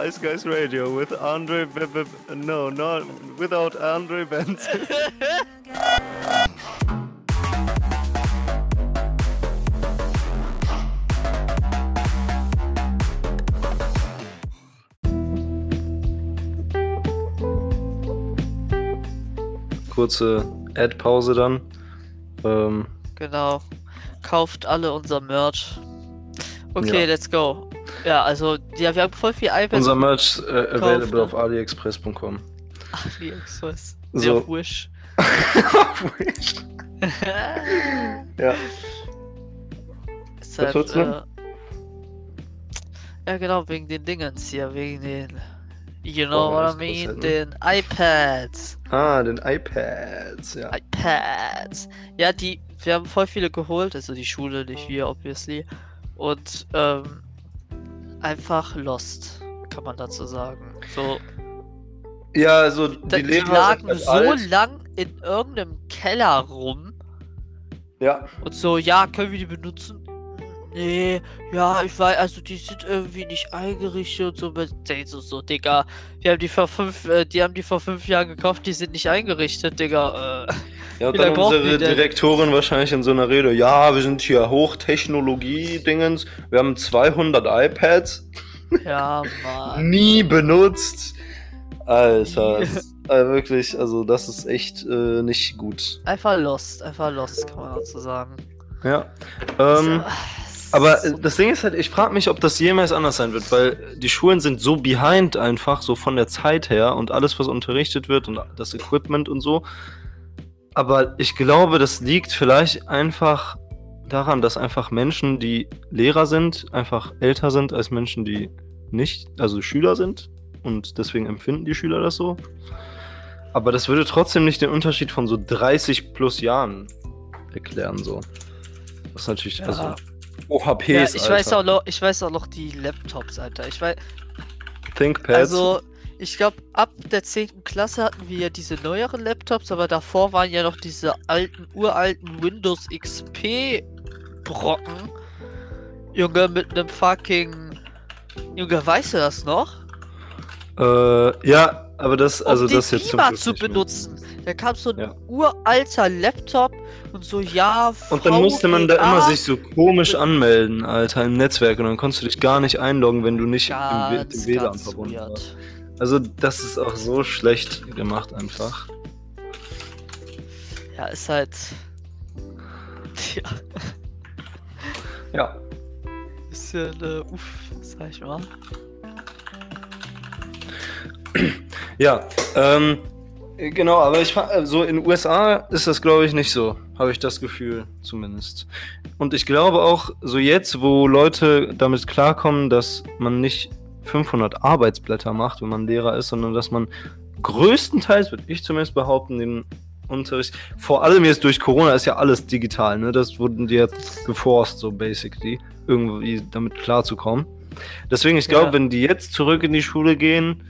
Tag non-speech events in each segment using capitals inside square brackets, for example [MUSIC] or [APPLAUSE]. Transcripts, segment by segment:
Wise Guys Radio with Andre. B B no, not without Andre Benson. [LAUGHS] Kurze Ad-Pause dann. Ähm, Genau. Kauft alle unser Merch. Okay, Ja. let's go. Ja, also, ja, wir haben voll viel iPads. unser Merch äh, available ne? auf aliexpress.com. AliExpress. So. Ja, Wish. [LAUGHS] [LAUGHS] ja. Ist Was halt, wolltest du? äh, ja, genau, wegen den Dingens hier, wegen den. You know Oh, what I mean? Den iPads. Ah, den iPads, ja. iPads. Ja, die, wir haben voll viele geholt, also die Schule, nicht wir, obviously. Und, ähm, einfach lost, kann man dazu sagen. So, Ja, also die die, Lehrer lagen sind so halt alt. lang in irgendeinem Keller rum Ja, und so, ja, können wir die benutzen? Nee, ja, ich weiß, also die sind irgendwie nicht eingerichtet und so, so, so, Digga. Wir haben die vor fünf, äh, die haben die vor fünf Jahren gekauft, die sind nicht eingerichtet, Digga. Äh, ja und dann unsere? Direktorin wahrscheinlich in so einer Rede, ja, wir sind hier Hochtechnologie-Dingens, wir haben 200 iPads, ja, Mann. [LAUGHS] nie benutzt. Alter, [LAUGHS] ist, äh, wirklich, also das ist echt äh, nicht gut. Einfach lost, einfach lost, kann man dazu sagen. Ja, ähm... So, Aber äh, das Ding ist halt, ich frage mich, ob das jemals anders sein wird, weil die Schulen sind so behind einfach, so von der Zeit her und alles, was unterrichtet wird und das Equipment und so. Aber ich glaube, das liegt vielleicht einfach daran, dass einfach Menschen, die Lehrer sind, einfach älter sind als Menschen, die nicht, also Schüler sind. Und deswegen empfinden die Schüler das so. Aber das würde trotzdem nicht den Unterschied von so 30 plus Jahren erklären, so. Das ist natürlich, Ja. also, OHPs, ja, ich Alter. weiß auch noch, ich weiß auch noch die Laptops, Alter. Ich weiß, ThinkPads. also ich glaube, ab der 10. Klasse hatten wir ja diese neueren Laptops, aber davor waren ja noch diese alten, uralten Windows XP Brocken. Junge, mit einem fucking. Junge, weißt du das noch? äh, ja, aber das, also um den das jetzt zum Beamer zu benutzen. Da kam so ein Ja. uralter Laptop und so, ja. Und dann musste man da VGA. immer sich so komisch anmelden, Alter, im Netzwerk. Und dann konntest du dich gar nicht einloggen, wenn du nicht im, ganz, im WLAN ganz verbunden weird. warst. Also das ist auch so schlecht gemacht einfach. Ja, ist halt. Ja, Ja. bisschen äh, uff, sag ich mal. [CLEARS THROAT] Ja, ähm, genau, aber ich fa- so in USA ist das glaube ich nicht so, habe ich das Gefühl zumindest. Und ich glaube auch so jetzt, wo Leute damit klarkommen, dass man nicht 500 Arbeitsblätter macht, wenn man Lehrer ist, sondern dass man größtenteils, würde ich zumindest behaupten, den Unterricht, vor allem jetzt durch Corona ist ja alles digital, ne? Das wurden die jetzt geforst, so basically, irgendwie damit klarzukommen. Deswegen, ich glaube, Ja. wenn die jetzt zurück in die Schule gehen,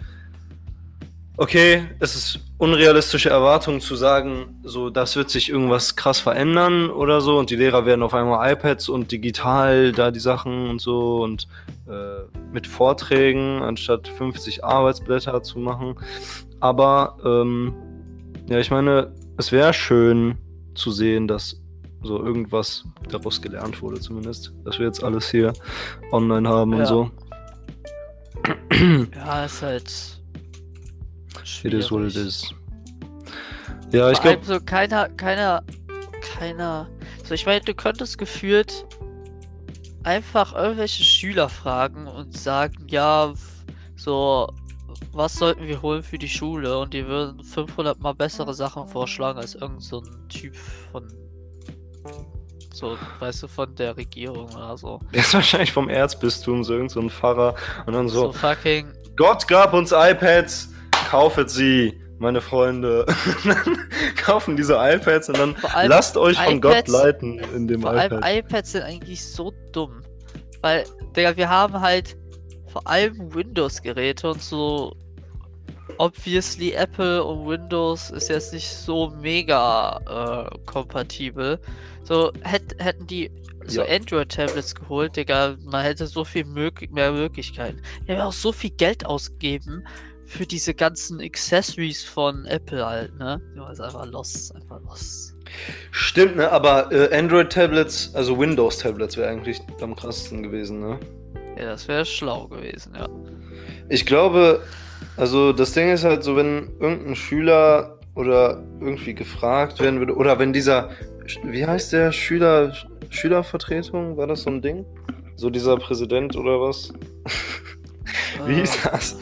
okay, es ist unrealistische Erwartung zu sagen, so, das wird sich irgendwas krass verändern oder so und die Lehrer werden auf einmal iPads und digital da die Sachen und so und äh, mit Vorträgen anstatt 50 Arbeitsblätter zu machen. Aber, ähm, ja, ich meine, es wäre schön zu sehen, dass so irgendwas daraus gelernt wurde, zumindest. Dass wir jetzt alles hier online haben Ja. und so. Ja, ist halt. It is what it is. Ja, ich glaube, so keiner, keiner, keiner. So, ich meine, du könntest gefühlt einfach irgendwelche Schüler fragen und sagen, ja, so, was sollten wir holen für die Schule? Und die würden 500 mal bessere Sachen vorschlagen als irgend so ein Typ von, so, weißt du, von der Regierung oder so. [LAUGHS] der ist wahrscheinlich vom Erzbistum, so irgend so ein Pfarrer. Und dann So, so, fucking, Gott gab uns iPads, kaufet sie, meine Freunde. [LAUGHS] Kaufen diese iPads und dann Vor allem lasst euch von Gott leiten in dem Vor allem iPad. iPads sind eigentlich so dumm. Weil, Digga, wir haben halt vor allem Windows-Geräte und so obviously Apple und Windows ist jetzt nicht so mega äh, kompatibel. So hätt, hätten die so Ja. Android-Tablets geholt, Digga, man hätte so viel mög mehr Möglichkeiten. Die haben auch so viel Geld ausgegeben für diese ganzen Accessories von Apple halt, ne? Ja, ist einfach lost, einfach lost. Stimmt, ne? Aber äh, Android-Tablets, also Windows-Tablets wäre eigentlich am krassesten gewesen, ne? Ja, das wäre schlau gewesen, ja. Ich glaube, also das Ding ist halt so, wenn irgendein Schüler oder irgendwie gefragt werden würde, oder wenn dieser, wie heißt der Schüler, Schülervertretung, war das so ein Ding? So dieser Präsident oder was? [LAUGHS] Wie hieß Äh, das?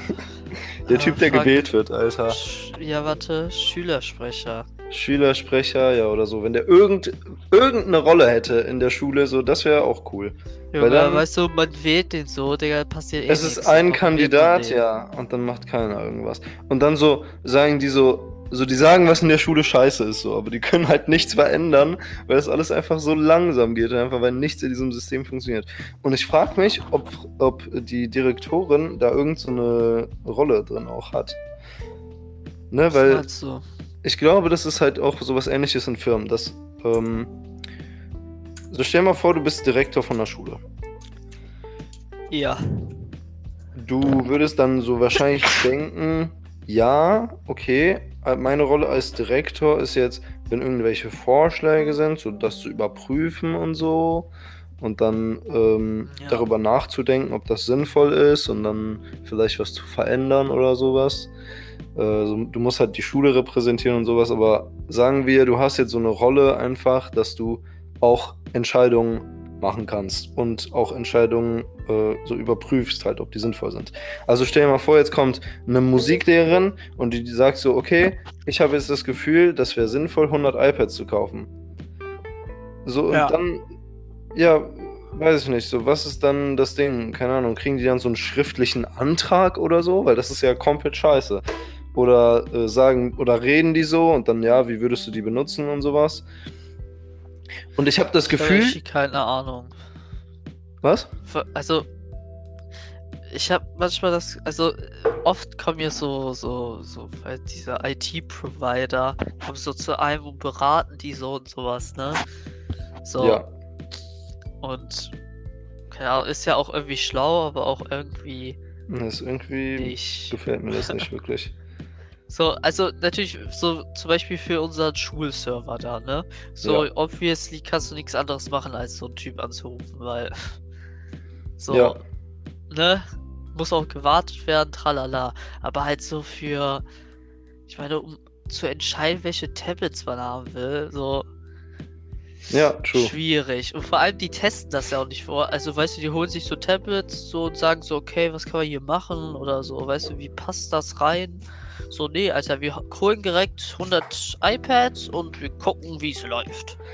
Der Typ, der gewählt wird, Alter. Ja, warte, Schülersprecher. Schülersprecher, ja, oder so. Wenn der irgend, irgendeine Rolle hätte in der Schule, so, das wäre auch cool. Junge, dann- weißt du, man wählt den so, Digga, passiert eh Es nichts, ist ein Kandidat, ja, und dann macht keiner irgendwas. Und dann so sagen die so, so die sagen, was in der Schule scheiße ist, so, aber die können halt nichts verändern, weil das alles einfach so langsam geht, einfach weil nichts in diesem System funktioniert. Und ich frage mich, ob, ob die Direktorin da irgendeine so eine Rolle drin auch hat. Ne, weil du? ich glaube, das ist halt auch sowas ähnliches in Firmen, dass, ähm, so stell mal vor, du bist Direktor von der Schule. Ja. Du würdest dann so wahrscheinlich denken, ja, okay, äh, meine Rolle als Direktor ist jetzt, wenn irgendwelche Vorschläge sind, so das zu überprüfen und so und dann ähm, Ja. darüber nachzudenken, ob das sinnvoll ist und dann vielleicht was zu verändern oder sowas. Äh, so, du musst halt die Schule repräsentieren und sowas, aber sagen wir, du hast jetzt so eine Rolle einfach, dass du auch Entscheidungen machen kannst und auch Entscheidungen äh, so überprüfst halt, ob die sinnvoll sind. Also stell dir mal vor, jetzt kommt eine Musiklehrerin und die, die sagt so, okay, ich habe jetzt das Gefühl, das wäre sinnvoll, 100 iPads zu kaufen. So, und Ja. dann, ja, weiß ich nicht, so, was ist dann das Ding? Keine Ahnung, kriegen die dann so einen schriftlichen Antrag oder so? Weil das ist ja komplett scheiße. Oder äh, sagen, oder reden die so und dann, ja, wie würdest du die benutzen und sowas? Und ich habe das Ich Gefühl, echt keine Ahnung. was? Also, ich habe manchmal das, also oft kommen ja so, so, so, weil diese IT-Provider kommen so zu einem und beraten die so und sowas, ne? So. Ja. Und, Ahnung, ist ja auch irgendwie schlau, aber auch irgendwie Das ist irgendwie nicht. gefällt mir das [LAUGHS] nicht wirklich. So, also natürlich, so zum Beispiel für unseren Schulserver da, ne? So, Ja. obviously kannst du nichts anderes machen, als so einen Typ anzurufen, weil. [LAUGHS] So, Ja. ne? Muss auch gewartet werden, tralala. Aber halt so für. Ich meine, um zu entscheiden, welche Tablets man haben will, so Ja, true. schwierig. Und vor allem, die testen das ja auch nicht vor. Also, weißt du, die holen sich so Tablets so und sagen so, okay, was kann man hier machen oder so. Weißt du, wie passt das rein? So, nee, Alter, wir holen direkt 100 iPads und wir gucken, wie es läuft. [LAUGHS]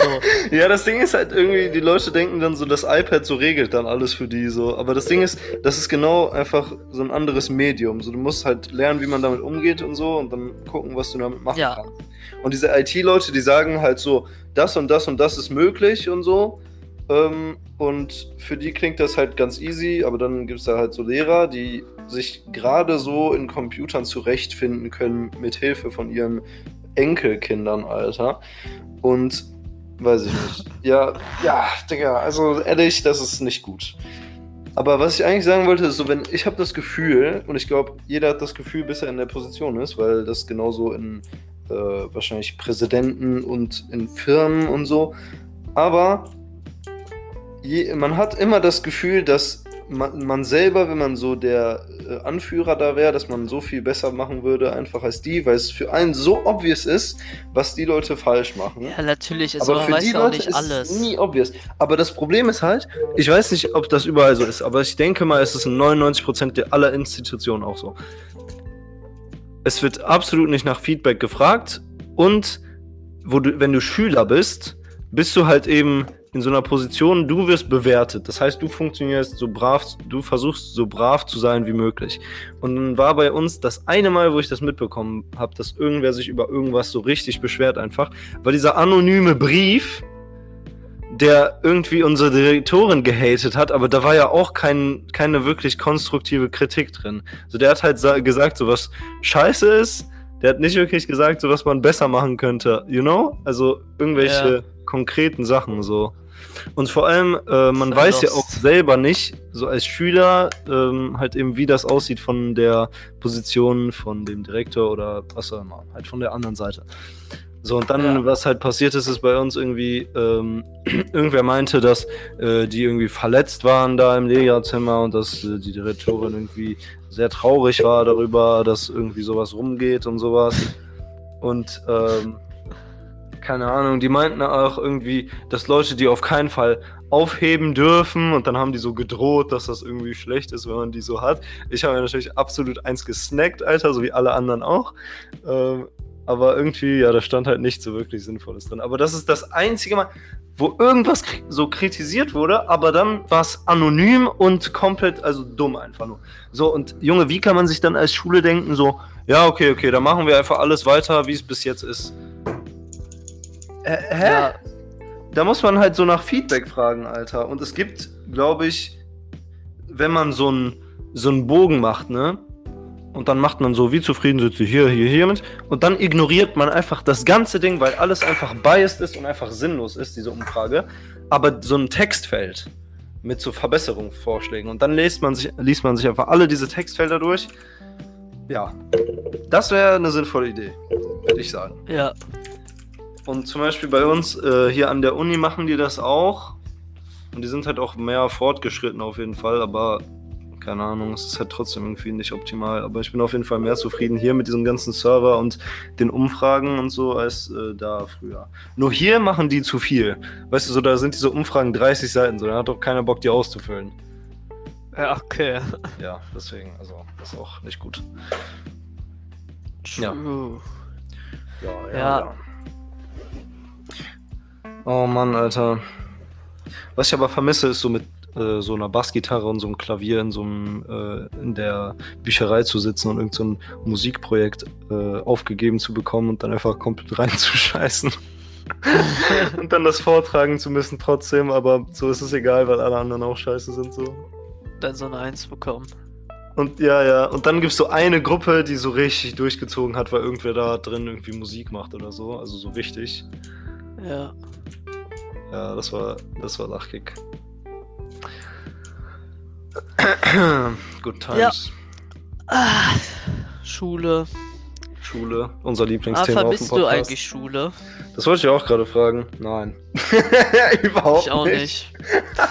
So, Ja, das Ding ist halt irgendwie, die Leute denken dann so, das iPad so regelt dann alles für die so. Aber das Ding ist, das ist genau einfach so ein anderes Medium. So, du musst halt lernen, wie man damit umgeht und so und dann gucken, was du damit machen Ja. kannst. Und diese IT-Leute, die sagen halt so, das und das und das ist möglich und so. Ähm, und für die klingt das halt ganz easy, aber dann gibt es da halt so Lehrer, die sich gerade so in Computern zurechtfinden können, mit Hilfe von ihren Enkelkindern, Alter. Und weiß ich nicht. Ja, ja, Digga, also ehrlich, das ist nicht gut. Aber was ich eigentlich sagen wollte, ist so, wenn ich habe das Gefühl, und ich glaube, jeder hat das Gefühl, bis er in der Position ist, weil das genauso in äh, wahrscheinlich Präsidenten und in Firmen und so. Aber je, man hat immer das Gefühl, dass man, man selber, wenn man so der äh, Anführer da wäre, dass man so viel besser machen würde, einfach als die, weil es für einen so obvious ist, was die Leute falsch machen. ja, natürlich, also Aber für die Leute ist alles. es nie obvious. Aber das Problem ist halt, ich weiß nicht, ob das überall so ist, aber ich denke mal, es ist in 99% der aller Institutionen auch so. Es wird absolut nicht nach Feedback gefragt und wo du, wenn du Schüler bist, bist du halt eben in so einer Position, du wirst bewertet. Das heißt, du funktionierst so brav, du versuchst so brav zu sein wie möglich. Und dann war bei uns das eine Mal, wo ich das mitbekommen habe, dass irgendwer sich über irgendwas so richtig beschwert einfach, weil dieser anonyme Brief, der irgendwie unsere Direktorin gehatet hat, aber da war ja auch kein, keine wirklich konstruktive Kritik drin. So, der hat halt gesagt, so was scheiße ist. Der hat nicht wirklich gesagt, so was man besser machen könnte, you know? Also irgendwelche ja. konkreten Sachen so. Und vor allem, äh, man weiß ja auch selber nicht, so als Schüler, ähm, halt eben, wie das aussieht von der Position von dem Direktor oder was auch immer, halt von der anderen Seite. So, und dann, ja. was halt passiert ist, ist bei uns irgendwie, ähm, [CLEARS THROAT] irgendwer meinte, dass äh, die irgendwie verletzt waren da im Lehrerzimmer und dass äh, die Direktorin irgendwie sehr traurig war darüber, dass irgendwie sowas rumgeht und sowas. Und ähm, keine Ahnung, die meinten auch irgendwie, dass Leute die auf keinen Fall aufheben dürfen und dann haben die so gedroht, dass das irgendwie schlecht ist, wenn man die so hat. Ich habe mir natürlich absolut eins gesnackt, Alter, so wie alle anderen auch. Ähm, aber irgendwie, ja, da stand halt nicht so wirklich Sinnvolles drin. Aber das ist das einzige Mal, wo irgendwas so kritisiert wurde, aber dann war es anonym und komplett, also dumm einfach nur. So, und Junge, wie kann man sich dann als Schule denken, so, ja, okay, okay, dann machen wir einfach alles weiter, wie es bis jetzt ist. Äh, hä? Ja. Da muss man halt so nach Feedback fragen, Alter. Und es gibt, glaube ich, wenn man so einen so einen Bogen macht, ne? Und dann macht man so, wie zufrieden sind sie hier, hier, hiermit. Und dann ignoriert man einfach das ganze Ding, weil alles einfach biased ist und einfach sinnlos ist, diese Umfrage. Aber so ein Textfeld mit so Verbesserungsvorschlägen. Und dann liest man sich, liest man sich einfach alle diese Textfelder durch. Ja, das wäre eine sinnvolle Idee, würde ich sagen. Ja. Und zum Beispiel bei uns äh, hier an der Uni machen die das auch. Und die sind halt auch mehr fortgeschritten auf jeden Fall, aber keine Ahnung, es ist halt trotzdem irgendwie nicht optimal. Aber ich bin auf jeden Fall mehr zufrieden hier mit diesem ganzen Server und den Umfragen und so als äh, da früher. Nur hier machen die zu viel. Weißt du, so da sind diese Umfragen 30 Seiten, so da hat doch keiner Bock, die auszufüllen. Ja, okay. [LAUGHS] Ja, deswegen, also, das ist auch nicht gut. Ja. Ja, ja, ja. ja. Oh Mann, Alter. Was ich aber vermisse, ist so mit äh, so einer Bassgitarre und so einem Klavier in so einem, äh, in der Bücherei zu sitzen und irgend so ein Musikprojekt äh, aufgegeben zu bekommen und dann einfach komplett [LAUGHS] reinzuscheißen. [LAUGHS] und dann das vortragen zu müssen trotzdem, aber so ist es egal, weil alle anderen auch scheiße sind so. Dann so eine Eins bekommen. Und ja, ja, und dann gibt es so eine Gruppe, die so richtig durchgezogen hat, weil irgendwer da drin irgendwie Musik macht oder so, also so richtig. Ja. Ja, das war, das war lachkick. [COUGHS] Good times. Ja. Ah, Schule. Schule, unser Lieblingsthema. Ah, vermisst du eigentlich Schule? Das wollte ich auch gerade fragen. Nein. [LAUGHS] Überhaupt ich auch nicht. nicht.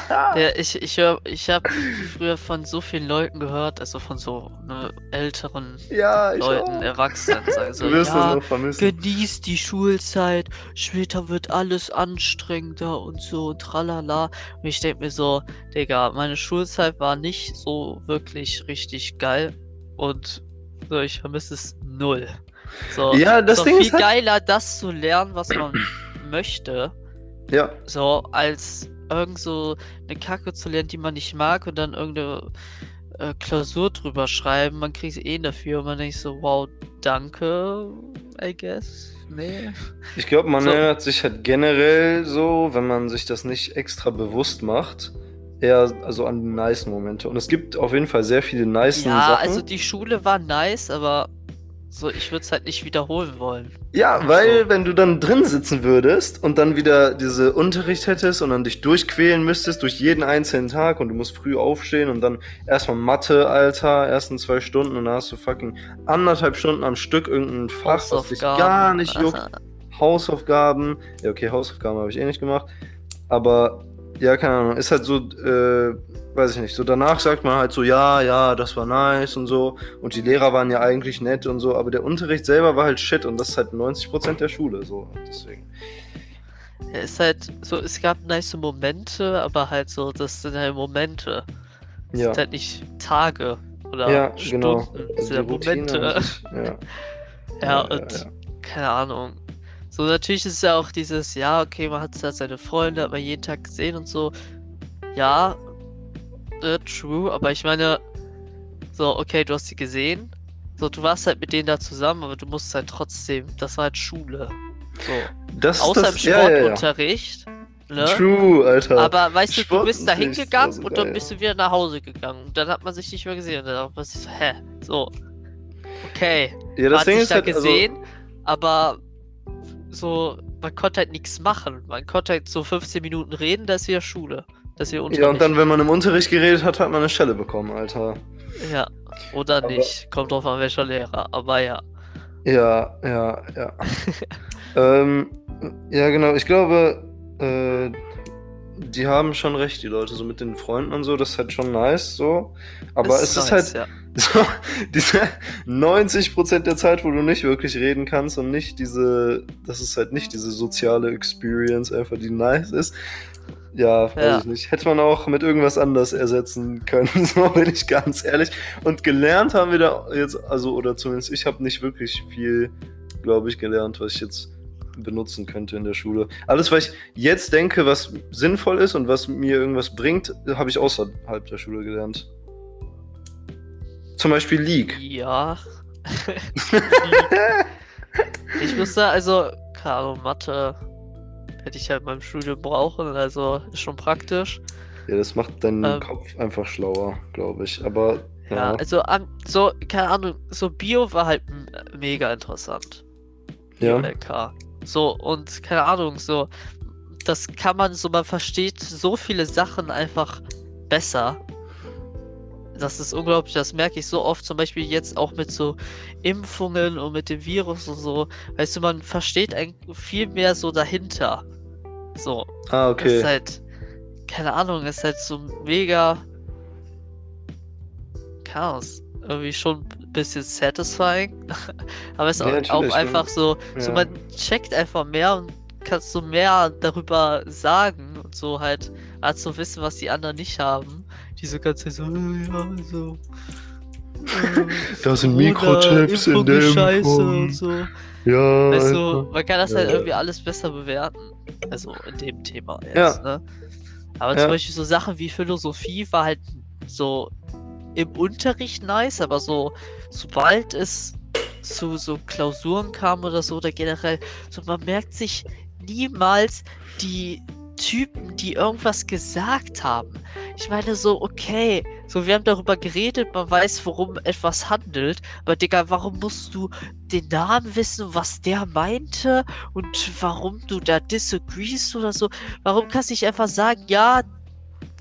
ja, ich ich, ich habe früher von so vielen Leuten gehört, also von so ne, älteren ja, Leuten, auch. Erwachsenen. Sagen so, [LAUGHS] du wirst ja, das noch vermissen. Genießt die Schulzeit, später wird alles anstrengender und so und tralala. Und ich denke mir so, Digga, meine Schulzeit war nicht so wirklich richtig geil. Und so, ich vermisse es null. So, ja, das ist Ding viel ist halt... geiler, das zu lernen, was man [CLEARS THROAT] möchte. Ja. So, als irgend so eine Kacke zu lernen, die man nicht mag und dann irgendeine äh, Klausur drüber schreiben. Man kriegt eh dafür und man denkt so, wow, danke, I guess. Nee. Ich glaube, man so. erinnert sich halt generell so, wenn man sich das nicht extra bewusst macht, eher also an nice Momente. Und es gibt auf jeden Fall sehr viele nice ja, Sachen. Ja, also die Schule war nice, aber so, ich würde es halt nicht wiederholen wollen. Ja, weil so. wenn du dann drin sitzen würdest und dann wieder diese Unterricht hättest und dann dich durchquälen müsstest durch jeden einzelnen Tag und du musst früh aufstehen und dann erstmal Mathe, Alter, ersten zwei Stunden und dann hast du fucking anderthalb Stunden am Stück irgendein Fach, was dich gar nicht juckt. [LAUGHS] Hausaufgaben. Ja, okay, Hausaufgaben habe ich eh nicht gemacht. Aber ja, keine Ahnung. Ist halt so, äh, weiß ich nicht. So danach sagt man halt so, ja, ja, das war nice und so. Und die Lehrer waren ja eigentlich nett und so. Aber der Unterricht selber war halt shit und das ist halt 90% der Schule. So, deswegen. Ja, ist halt so, es gab nice Momente, aber halt so, das sind halt Momente. Das ja. sind halt nicht Tage oder ja, genau. Stunden. Genau. Das sind halt Momente. [LAUGHS] Ja. ja. und keine Ahnung so, natürlich ist es ja auch dieses, ja, okay, man hat halt seine Freunde, hat man jeden Tag gesehen und so. Ja, äh, true, aber ich meine, so, okay, du hast sie gesehen. So, du warst halt mit denen da zusammen, aber du musst halt trotzdem, das war halt Schule. So. Das Außer das, im Sportunterricht. Ja, ja, ja. Ne? True, Alter. Aber weißt du, du bist da hingegangen war und dann bist du wieder nach Hause gegangen. Und dann hat man sich nicht mehr gesehen. Und dann hat man sich so, hä? So. Okay. ja, Man das hat Ding sich ist da halt, also, gesehen, aber so, man konnte halt nichts machen. Man konnte halt so 15 Minuten reden, da ist wieder Schule. Das ist wieder Unterricht. ja, und dann, wenn man im Unterricht geredet hat, hat man eine Schelle bekommen, Alter. Ja, oder Aber- nicht. Kommt drauf an, welcher Lehrer. Aber ja. Ja, ja, ja. [LAUGHS] ähm, ja, genau. Ich glaube, äh, die haben schon recht, die Leute, so mit den Freunden und so, das ist halt schon nice, so. Aber Das es ist nice, halt ja. [LAUGHS] so, diese 90% der Zeit, wo du nicht wirklich reden kannst und nicht diese, das ist halt nicht diese soziale Experience einfach, die nice ist. Ja, weiß Ja. ich nicht. Hätte man auch mit irgendwas anders ersetzen können, [LAUGHS] so bin ich ganz ehrlich. Und gelernt haben wir da jetzt, also, oder zumindest ich habe nicht wirklich viel, glaube ich, gelernt, was ich jetzt benutzen könnte in der Schule. Alles, was ich jetzt denke, was sinnvoll ist und was mir irgendwas bringt, habe ich außerhalb der Schule gelernt. Zum Beispiel League. Ja. [LAUGHS] ich sagen, also, Ahnung, Mathe hätte ich halt in meinem Studium brauchen, also ist schon praktisch. Ja, das macht deinen Ähm. Kopf einfach schlauer, glaube ich. Aber Ja, ja, also, am- so, keine Ahnung, so Bio war halt mega interessant. ja. LK. So, und keine Ahnung, so, das kann man so, man versteht so viele Sachen einfach besser. Das ist unglaublich, das merke ich so oft, zum Beispiel jetzt auch mit so Impfungen und mit dem Virus und so. Weißt du, man versteht viel mehr so dahinter. So, Ah, das ist okay. halt, keine Ahnung, ist halt so mega Chaos. Irgendwie schon ein bisschen satisfying. [LAUGHS] Aber es ist Ja, auch, auch natürlich, einfach so, so ja. man checkt einfach mehr und kannst so mehr darüber sagen und so halt, als so wissen, was die anderen nicht haben. Die so ganz so, äh, ja, so. [LAUGHS] Da sind Mikrochips in ist Scheiße und so. Ja, Weißt du, man kann das halt irgendwie alles besser bewerten. Also in dem Thema jetzt, Ja. ne? Aber Ja. zum Beispiel so Sachen wie Philosophie war halt so im Unterricht nice, aber so, sobald es zu so Klausuren kam oder so, oder generell, so man merkt sich niemals die Typen, die irgendwas gesagt haben. Ich meine so, okay, so wir haben darüber geredet, man weiß, worum etwas handelt, aber Digga, warum musst du den Namen wissen, was der meinte und warum du da disagreest oder so? Warum kannst du nicht einfach sagen, ja,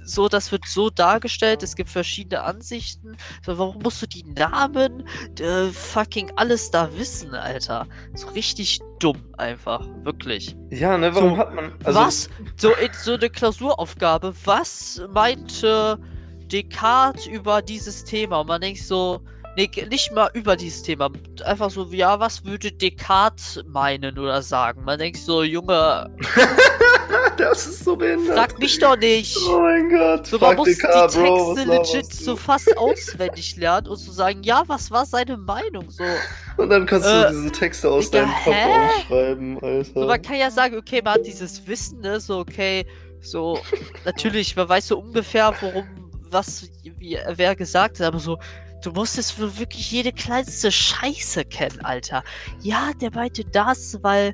so, das wird so dargestellt, es gibt verschiedene Ansichten. So, warum musst du die Namen, äh, fucking alles da wissen, Alter? So richtig dumm einfach, wirklich. ja, ne, warum so, hat man. Also, was? So, in, so eine Klausuraufgabe, was meinte Descartes über dieses Thema? Und man denkt so, nee, nicht mal über dieses Thema. Einfach so, ja, was würde Descartes meinen oder sagen? Man denkt so, Junge, [LAUGHS] das ist so behindert. frag mich doch nicht. Oh mein Gott. So, man muss DK, die Bro, Texte laberst legit so fast auswendig lernen und zu sagen, ja, was war seine Meinung? So, Und dann kannst Äh, du diese Texte aus Digga, deinem Kopf hä? aufschreiben, Alter. so, man kann ja sagen, okay, man hat dieses Wissen, ne, so, okay, so, [LAUGHS] natürlich, man weiß so ungefähr, worum, was, wie, wer gesagt hat, aber so, du musstest wohl wirklich jede kleinste Scheiße kennen, Alter. Ja, der meinte das, weil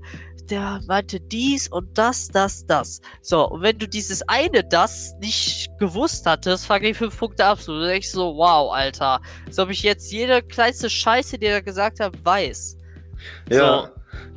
der meinte dies und das, das, das. So, und wenn du dieses eine das nicht gewusst hattest, fange ich fünf Punkte ab. So, du denkst so, wow, Alter. Als ob ich jetzt jede kleinste Scheiße, die er gesagt hat, weiß. ja.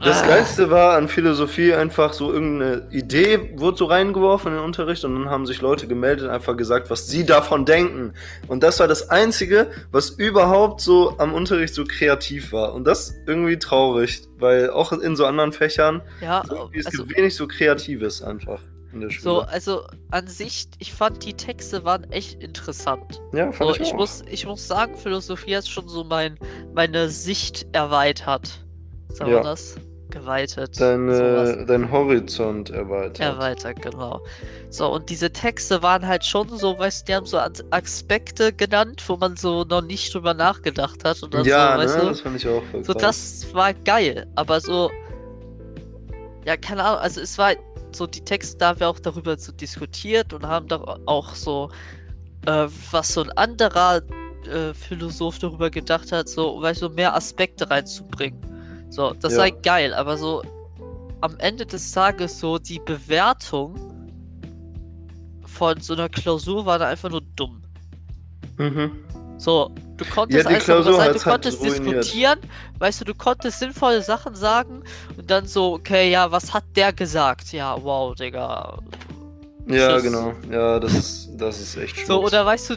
Das Ah. Geilste war an Philosophie einfach so irgendeine Idee wurde so reingeworfen in den Unterricht und dann haben sich Leute gemeldet und einfach gesagt, was sie davon denken. Und das war das Einzige, was überhaupt so am Unterricht so kreativ war. Und das irgendwie traurig, weil auch in so anderen Fächern, Ja, irgendwie, es also, gibt wenig so Kreatives einfach in der so, also an sich, ich fand die Texte waren echt interessant. ja, fand So, ich, ich, auch. muss, ich muss sagen, Philosophie hat schon so mein, meine Sicht erweitert. Sagen Ja. wir das? Geweitet. sowas. Deine, dein Horizont erweitert. Erweitert, genau. So, und diese Texte waren halt schon so, weißt du, die haben so As- Aspekte genannt, wo man so noch nicht drüber nachgedacht hat. Und dann ja, so, weißt ne, du, das fand ich auch voll so das war geil. Aber so, ja, keine Ahnung, also es war so, die Texte, da haben wir auch darüber so diskutiert und haben da auch so, äh, was so ein anderer äh, Philosoph darüber gedacht hat, so, weißt du, mehr Aspekte reinzubringen. So, das Ja. sei geil, aber so am Ende des Tages so die Bewertung von so einer Klausur war dann einfach nur dumm. Mhm. So, du konntest Ja, einfach sein, du halt konntest diskutieren, weißt du, du konntest sinnvolle Sachen sagen und dann so, okay, ja, was hat der gesagt? Ja, wow, Digga. Ja, Tschüss. genau. Ja, das ist, das ist echt schlimm. So, oder weißt du,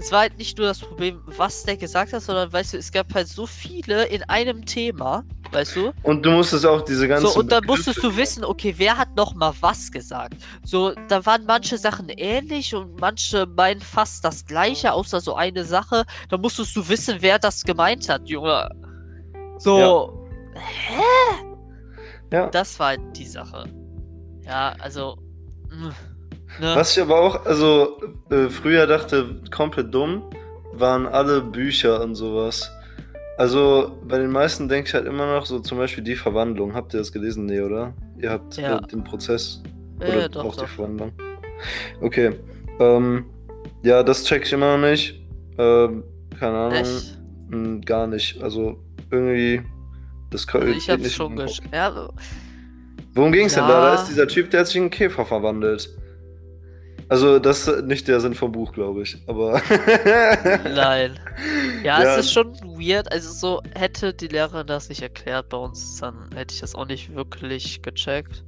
es war halt nicht nur das Problem, was der gesagt hat, sondern weißt du, es gab halt so viele in einem Thema, weißt du? Und du musstest auch diese ganzen. So, und dann Begriffe- musstest du wissen, okay, wer hat noch mal was gesagt? So, da waren manche Sachen ähnlich und manche meinen fast das gleiche, außer so eine Sache. Da musstest du wissen, wer das gemeint hat, Junge. So, hä? Ja. Das war halt die Sache. Ja, also. mh, Ne? Was ich aber auch, also äh, früher dachte, komplett dumm, waren alle Bücher und sowas. Also bei den meisten denke ich halt immer noch so zum Beispiel die Verwandlung. Habt ihr das gelesen? Nee, oder? Ihr habt Ja. äh, den Prozess Ja, oder ja, doch, auch die doch. Verwandlung. Okay. Ähm, ja, das check ich immer noch nicht. Ähm, keine Ahnung. Echt? Hm, gar nicht. Also irgendwie. Das kann, Also ich hab's nicht schon in den gesch... Kopf. Ja, Worum ging's denn da? Da Ja. ist dieser Typ, der hat sich in einen Käfer verwandelt. Also, das ist nicht der Sinn vom Buch, glaube ich. Aber. [LAUGHS] nein. Ja, Ja. es ist schon weird. Also so hätte die Lehrerin das nicht erklärt bei uns, dann hätte ich das auch nicht wirklich gecheckt.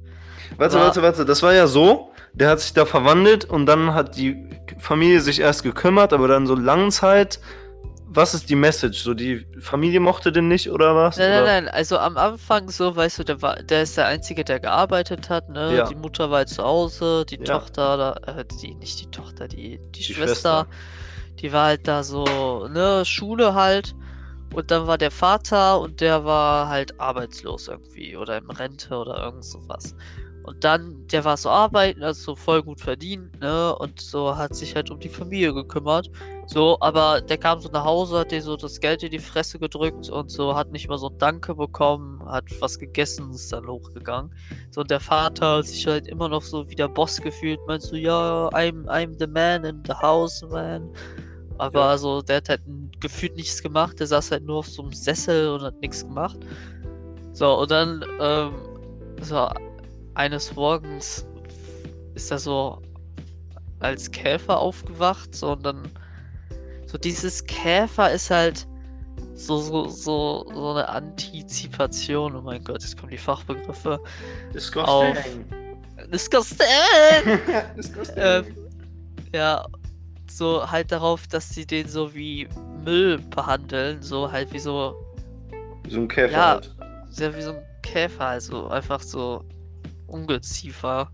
Warte, Aber- warte, warte. Das war ja so, der hat sich da verwandelt und dann hat die Familie sich erst gekümmert, aber dann so lange Zeit. Was ist die Message? So, die Familie mochte den nicht oder was? Nein, oder? nein, nein. Also am Anfang so, weißt du, der war, der ist der Einzige, der gearbeitet hat, ne? Ja. Die Mutter war zu Hause, die Ja. Tochter, da, äh, die, nicht die Tochter, die, die, Die Schwester, die war halt da so, ne, Schule halt. Und dann war der Vater und der war halt arbeitslos irgendwie oder in Rente oder irgend sowas. Und dann, der war so arbeiten, also so voll gut verdient, ne? Und so hat sich halt um die Familie gekümmert. So, aber der kam so nach Hause, hat dir so das Geld in die Fresse gedrückt und so hat nicht mal so ein Danke bekommen, hat was gegessen, ist dann hochgegangen. So, und der Vater hat sich halt immer noch so wie der Boss gefühlt, meint so, ja, I'm, I'm the man in the house, man. Aber Ja. so, der hat halt gefühlt nichts gemacht, der saß halt nur auf so einem Sessel und hat nichts gemacht. So, und dann, ähm, so, eines Morgens ist er so als Käfer aufgewacht, so, und dann, so dieses Käfer ist halt so, so, so, so eine Antizipation, oh mein Gott, jetzt kommen die Fachbegriffe. Auf- Disgusting! Disgusting. [LAUGHS] Ähm, ja, so halt darauf, dass sie den so wie Müll behandeln, so halt wie so, so ein Käfer ja. halt. sehr wie so ein Käfer, also einfach so Ungeziefer.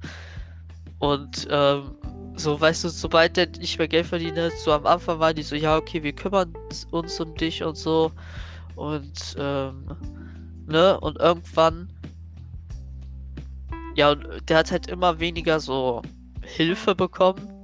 Und ähm, so, weißt du, sobald der nicht mehr Geld verdient hat, so am Anfang waren die so, ja, okay, wir kümmern uns um dich und so. Und, ähm, ne, und irgendwann, ja, und der hat halt immer weniger so Hilfe bekommen.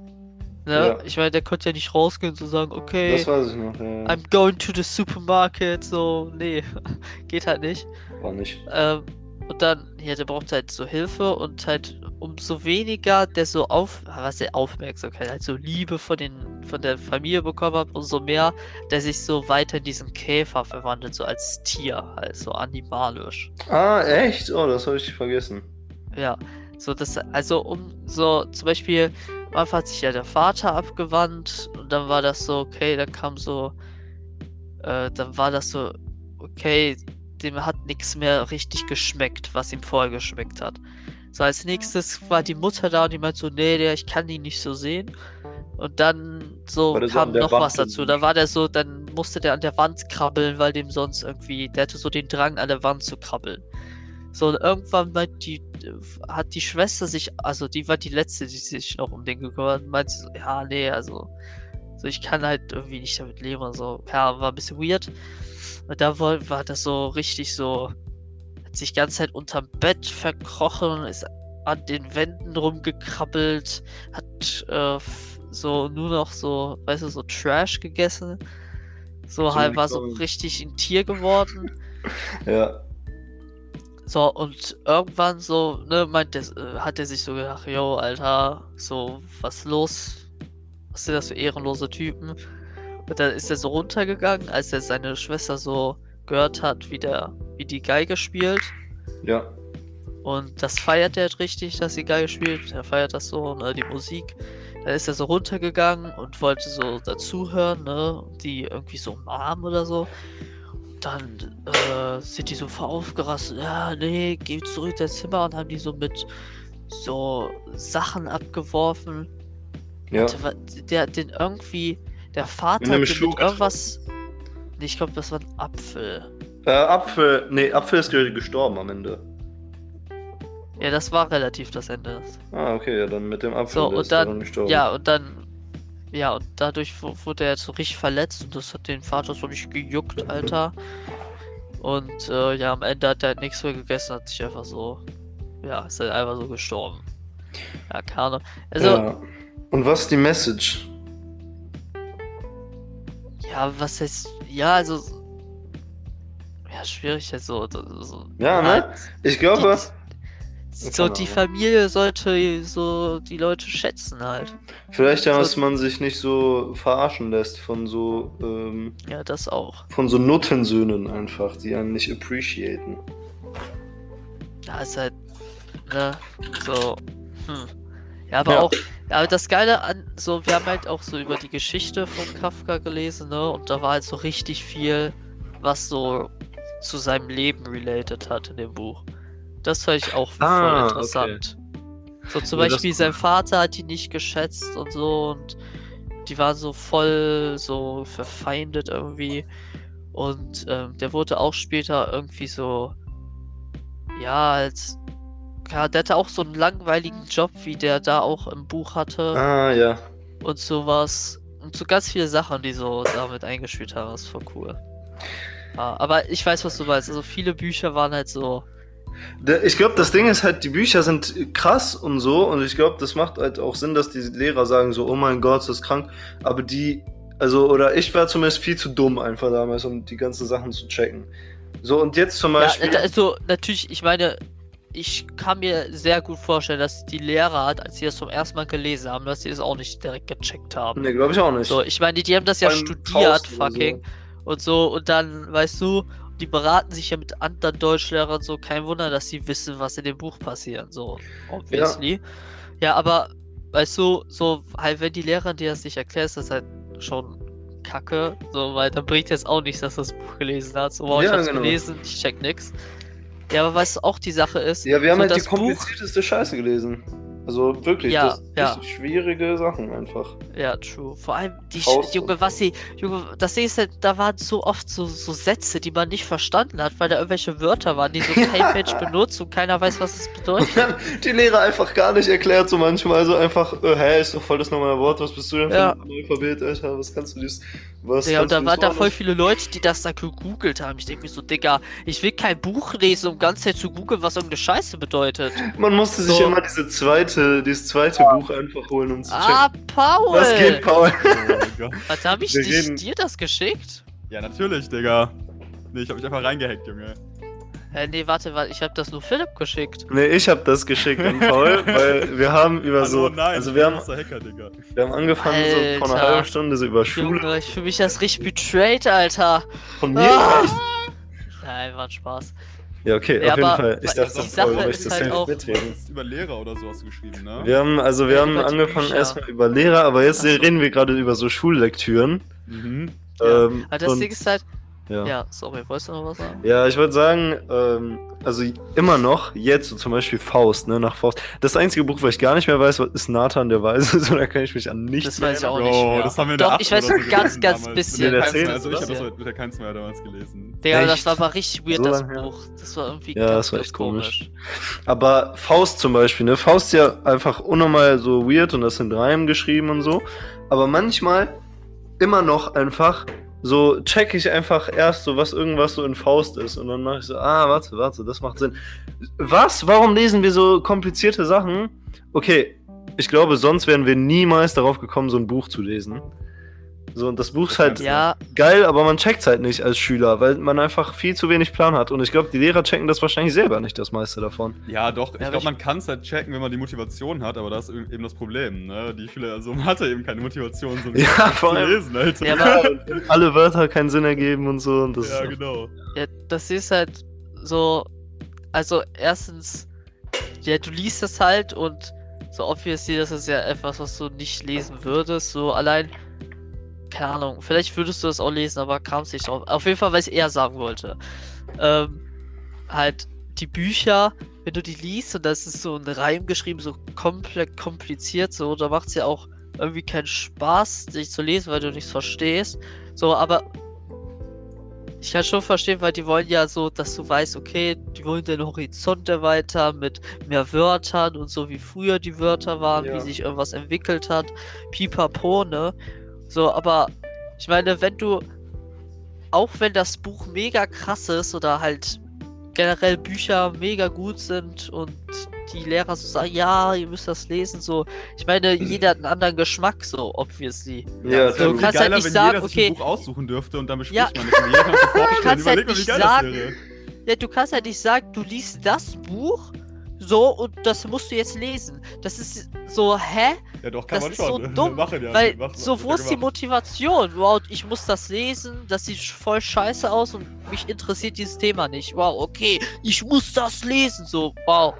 Ne? Ja. Ich meine, der konnte ja nicht rausgehen und so sagen, okay. Das weiß ich noch. Ja, I'm going to the supermarket, so, nee, [LAUGHS] geht halt nicht. war nicht. Ähm, und dann, ja, der braucht halt so Hilfe und halt umso weniger der so auf, was der Aufmerksamkeit, halt so Liebe von den, von der Familie bekommen hat, umso mehr der sich so weiter in diesen Käfer verwandelt, so als Tier, halt so animalisch. Ah, echt? Oh, das habe ich vergessen. Ja, so das, also um so zum Beispiel, am Anfang hat sich ja der Vater abgewandt und dann war das so, okay, dann kam so, äh, dann war das so, okay, dem hat nichts mehr richtig geschmeckt, was ihm vorher geschmeckt hat. So als nächstes war die Mutter da und die meinte so, nee, der, ich kann die nicht so sehen. Und dann so kam noch Wand was dazu. Da war der so, dann musste der an der Wand krabbeln, weil dem sonst irgendwie, der hatte so den Drang an der Wand zu krabbeln. So, und irgendwann meint die, hat die Schwester sich, also die war die letzte, die sich noch um den gekümmert hat, meinte so, ja, nee, also, so ich kann halt irgendwie nicht damit leben und so. Ja, war ein bisschen weird. Und da war, war das so richtig so, sich die ganze Zeit unterm Bett verkrochen, ist an den Wänden rumgekrabbelt, hat äh, so nur noch so, weißt du, so Trash gegessen. So halt war so richtig ein Tier geworden. [LAUGHS] Ja. So, und irgendwann so, ne, meint der, äh, hat er sich so gedacht, yo, Alter, so, was los? Was sind das für ehrenlose Typen? Und dann ist er so runtergegangen, als er seine Schwester so gehört hat, wie der, wie die Geige spielt. Ja. Und das feiert er halt richtig, dass sie Geige spielt. Er feiert das so, ne, die Musik. dann ist er so runtergegangen und wollte so dazuhören, ne? Die irgendwie so umarmen oder so. Dann äh, sind die so voll aufgerastet. Ja, nee, geh zurück in dein Zimmer und haben die so mit so Sachen abgeworfen. Ja. Der, der den irgendwie, der Vater hat mit irgendwas. Nee, ich glaube, das war ein Apfel. Äh, Apfel, nee, Apfel ist ge- gestorben am Ende. Ja, das war relativ das Ende. Ah, okay, ja, dann mit dem Apfel So, und ist der dann- gestorben. Ja, und dann. Ja, und dadurch wu- wurde er jetzt so richtig verletzt und das hat den Vater so nicht gejuckt, Alter. Und äh, ja, am Ende hat er halt nichts mehr gegessen, hat sich einfach so. Ja, ist halt einfach so gestorben. Ja, keine. Also, ja, ja. Und was ist die Message? was heißt. Ja, also. Ja, schwierig so. so, so Ja, ne? Ich glaube, So, Keine die. Familie sollte so die Leute schätzen halt. vielleicht, ja, so- dass man sich nicht so verarschen lässt von so, ähm, Ja, das auch. von so Nuttensöhnen einfach, die einen nicht appreciaten. Da ist halt, ne, so, hm. Ja, aber Ja. auch, aber das Geile an, so, wir haben halt auch so über die Geschichte von Kafka gelesen, ne, und da war halt so richtig viel, was so zu seinem Leben related hat in dem Buch. Das fand ich auch voll Ah, okay. interessant. So zum Ja, Beispiel sein Vater hat ihn nicht geschätzt und so und die waren so voll so verfeindet irgendwie. Und ähm, der wurde auch später irgendwie so, ja, als, ja, der hatte auch so einen langweiligen Job, wie der da auch im Buch hatte Ah, ja. und sowas. Und so ganz viele Sachen, die so damit eingespielt haben, das ist voll cool. Ah, aber ich weiß, was du meinst. Also viele Bücher waren halt so, Ich glaube, das Ding ist halt, die Bücher sind krass und so, und ich glaube, das macht halt auch Sinn, dass die Lehrer sagen so, oh mein Gott, das ist krank, aber die, also, oder ich war zumindest viel zu dumm einfach damals, um die ganzen Sachen zu checken. So, und jetzt zum Ja, Beispiel. da- also natürlich, ich meine, ich kann mir sehr gut vorstellen, dass die Lehrer, als sie das zum ersten Mal gelesen haben, dass sie das auch nicht direkt gecheckt haben. ne, glaube ich auch nicht. So, ich meine, die haben das ja studiert, fucking. Und so, und dann, weißt du, die beraten sich ja mit anderen Deutschlehrern so, kein Wunder, dass sie wissen, was in dem Buch passiert, so, obviously. Ja, aber, weißt du, so, halt, wenn die Lehrer dir das nicht erklären, ist das halt schon kacke, so, weil dann bringt jetzt auch nichts, dass du das Buch gelesen hast. So, wow, ich Ja, hab's genau. gelesen, ich check nix. Ja, aber weißt du, auch die Sache ist, Ja, wir haben so halt die das Buch- komplizierteste Scheiße gelesen. Also wirklich, Ja, das ja. richtig schwierige Sachen einfach. Ja, true. Vor allem die Faust Junge, was sie, Junge, das Ding ist halt, da waren so oft so, so Sätze, die man nicht verstanden hat, weil da irgendwelche Wörter waren, die so [LAUGHS] kein Mensch benutzt und keiner weiß, was es bedeutet. Die Lehrer einfach gar nicht erklärt, so manchmal so einfach, äh, hä, ist doch voll das normale Wort, was bist du denn für Ja. ein Analphabet, Alter, was kannst du dies, was Ja, und da waren da voll viele Leute, die das da gegoogelt haben. Ich denke mir so, Digga, ich will kein Buch lesen, um ganz Zeit zu googeln, was irgendeine Scheiße bedeutet. Man musste sich So. immer diese zweite, dieses zweite Buch einfach holen, um zu checken. Ah, Paul! was geht, Paul? Oh. [LAUGHS] Was hab ich dich, reden- dir das geschickt? ja, natürlich, Digga. Nee, ich hab mich einfach reingehackt, Junge. Hä, nee, warte, warte, ich hab das nur Philipp geschickt. Nee, ich hab das geschickt an Paul, [LAUGHS] weil wir haben über so, Hallo, nein, also wir haben, Hacker, Digga. wir haben angefangen so vor einer Alter. halben Stunde so über Schule. Junge, ich fühle mich das richtig betrayed, Alter. Von mir? Ah! Nein, war ein Spaß. Ja, okay, Ja, auf jeden Fall. Ich die dachte, Sache Paul ist möchte halt auch- mitreden. Über Lehrer oder so hast du geschrieben, ne? Wir haben, also wir Ja, haben angefangen Bücher. erstmal über Lehrer, aber jetzt Ach reden wir gerade über so Schullektüren. Mhm. Ja. Ähm, Aber das Ding ist halt, ja. ja, sorry, wolltest du noch was sagen? Ja, ich würde sagen, ähm, also immer noch, jetzt so zum Beispiel Faust, ne, nach Faust. Das einzige Buch, was ich gar nicht mehr weiß, ist Nathan der Weise, [LAUGHS] so da kann ich mich an nichts Das weiß ich auch nicht mehr. das haben wir der Doch, ich weiß so ganz, ganz damals. bisschen. Der mehr, also ich habe das? das mit der Keins mehr damals gelesen. Digga, das war aber richtig weird, So das? Buch. Das war irgendwie Ja, ganz, das war echt komisch. Aber Faust zum Beispiel, ne? Faust ist ja einfach unnormal so weird und das sind Reimen geschrieben und so. Aber manchmal immer noch einfach so check ich einfach erst so, was irgendwas so in Faust ist. Und dann mache ich so, ah, warte, warte, das macht Sinn. Was? Warum lesen wir so komplizierte Sachen? Okay, ich glaube, sonst wären wir niemals darauf gekommen, so ein Buch zu lesen. So, und das Buch ist halt Ja, geil, aber man checkt's halt nicht als Schüler, weil man einfach viel zu wenig Plan hat. Und ich glaube, die Lehrer checken das wahrscheinlich selber nicht, das meiste davon. Ja, doch, ich aber glaube, ich- man kann es halt checken, wenn man die Motivation hat, aber das ist eben das Problem, ne? Die Schüler, also man hatte eben keine Motivation, so [LAUGHS] ein Ja, Buch vor zu allem- lesen, Alter. Ja, aber- [LAUGHS] Alle Wörter keinen Sinn ergeben und so. Und das ja ist, genau. ja, das ist halt so, also erstens, ja, du liest das halt und So obviously, das ist ja etwas, was du nicht lesen würdest. So allein, keine Ahnung, vielleicht würdest du das auch lesen, aber kam es nicht drauf. Auf jeden Fall, weil ich eher sagen wollte. Ähm, halt, die Bücher, wenn du die liest und das ist so ein Reim geschrieben, so komplett kompliziert, so, da macht es ja auch irgendwie keinen Spaß, sich zu lesen, weil du nichts verstehst. So, aber ich kann schon verstehen, weil die wollen ja so, dass du weißt, okay, die wollen den Horizont erweitern mit mehr Wörtern und so wie früher die Wörter waren, Ja. wie sich irgendwas entwickelt hat. Pipapo, ne? So, aber ich meine, wenn du, auch wenn das Buch mega krass ist oder halt generell Bücher mega gut sind und die Lehrer so sagen, ja, ihr müsst das lesen, so. Ich meine, jeder hat einen anderen Geschmack, so, obviously. Ja, es wäre du kannst halt geiler, nicht wenn sagen, jeder sich okay- ein Buch aussuchen dürfte und dann bespricht Ja. man kann sich vorstellen. kannst halt nicht sagen. Ja, du kannst halt nicht sagen, du liest das Buch so und das musst du jetzt lesen. Das ist so, hä? Ja, doch, kann Das man ist schon. so [LAUGHS] dumm, Machen ja. Weil Machen- so, wo ist ja die. Motivation? Wow, ich muss das lesen, das sieht voll scheiße aus und mich interessiert dieses Thema nicht. Wow, okay, ich muss das lesen, so, wow.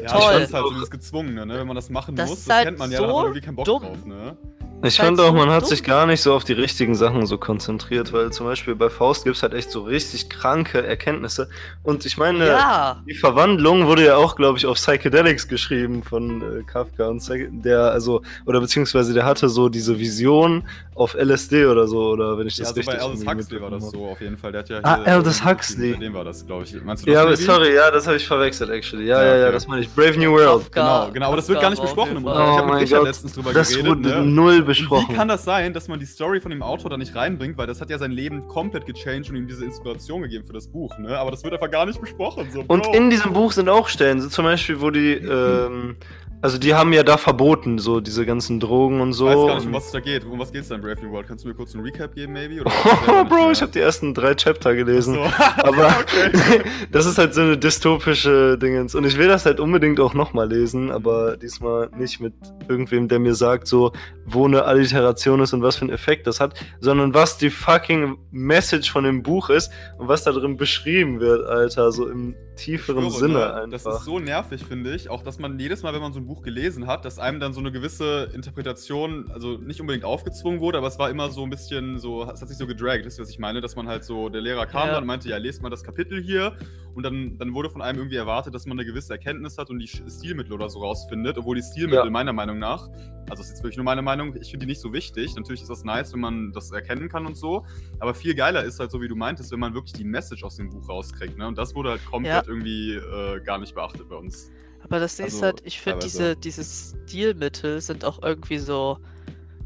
Ja, Toll. das ist halt so dieses Gezwungene, ne? Wenn man das machen Das muss, das halt kennt man ja, so da hat man irgendwie keinen Bock dumm. drauf, ne? Ich fand auch, man hat sich gar nicht so auf die richtigen Sachen so konzentriert, weil zum Beispiel bei Faust gibt es halt echt so richtig kranke Erkenntnisse. Und ich meine, Ja, die Verwandlung wurde ja auch, glaube ich, auf Psychedelics geschrieben von äh, Kafka und der, also, oder beziehungsweise der hatte so diese Vision auf LSD oder so, oder wenn ich Ja, das also bei richtig Aldous irgendwie Huxley war das so auf jeden Fall. Der hat ja Ah, Aldous irgendwie Huxley. Bei dem war das, glaube ich. Meinst du habe. Ja, aber Levi? sorry, ja, das habe ich verwechselt, actually. Ja, Ja, ja, ja, okay. das meine ich. Brave New World. Genau, genau, aber das wird gar nicht besprochen im Unterricht. Ich Oh habe mit mein Richard letztens drüber Das geredet, wurde ne? null Und besprochen. Wie kann das sein, dass man die Story von dem Autor da nicht reinbringt, weil das hat ja sein Leben komplett gechanged und ihm diese Inspiration gegeben für das Buch, ne? Aber das wird einfach gar nicht besprochen. So, Und in diesem Buch sind auch Stellen, so zum Beispiel, wo die, [CLEARS THROAT] ähm, also die haben ja da verboten, so diese ganzen Drogen und so. ich weiß gar nicht, um was es da geht. Um was geht es da in Brave New World? Kannst du mir kurz einen Recap geben, maybe? Oder [LAUGHS] Oh, Bro, ich habe die ersten drei Chapter gelesen. So. [LAUGHS] Aber [LAUGHS] das ist halt so eine dystopische Dingens. Und ich will das halt unbedingt auch nochmal lesen, aber diesmal nicht mit irgendwem, der mir sagt, so, wo eine Alliteration ist und was für einen Effekt das hat, sondern was die fucking Message von dem Buch ist und was da drin beschrieben wird, Alter, so im tieferen schwöre, Sinne ne, einfach. Das ist so nervig, finde ich. Auch, dass man jedes Mal, wenn man so ein Buch gelesen hat, dass einem dann so eine gewisse Interpretation, also nicht unbedingt aufgezwungen wurde, aber es war immer so ein bisschen so, es hat sich so gedragt, wisst ihr, was ich meine? Dass man halt so, der Lehrer kam Ja. dann und meinte, ja, lest mal das Kapitel hier und dann, dann wurde von einem irgendwie erwartet, dass man eine gewisse Erkenntnis hat und die Stilmittel oder so rausfindet, obwohl die Stilmittel Ja. meiner Meinung nach, also es ist jetzt wirklich nur meine Meinung, ich finde die nicht so wichtig. Natürlich ist das nice, wenn man das erkennen kann und so, aber viel geiler ist halt so, wie du meintest, wenn man wirklich die Message aus dem Buch rauskriegt, ne? Und das wurde halt komplett irgendwie äh, gar nicht beachtet bei uns. aber das Ding ist Also, halt, ich finde diese, diese Stilmittel sind auch irgendwie so,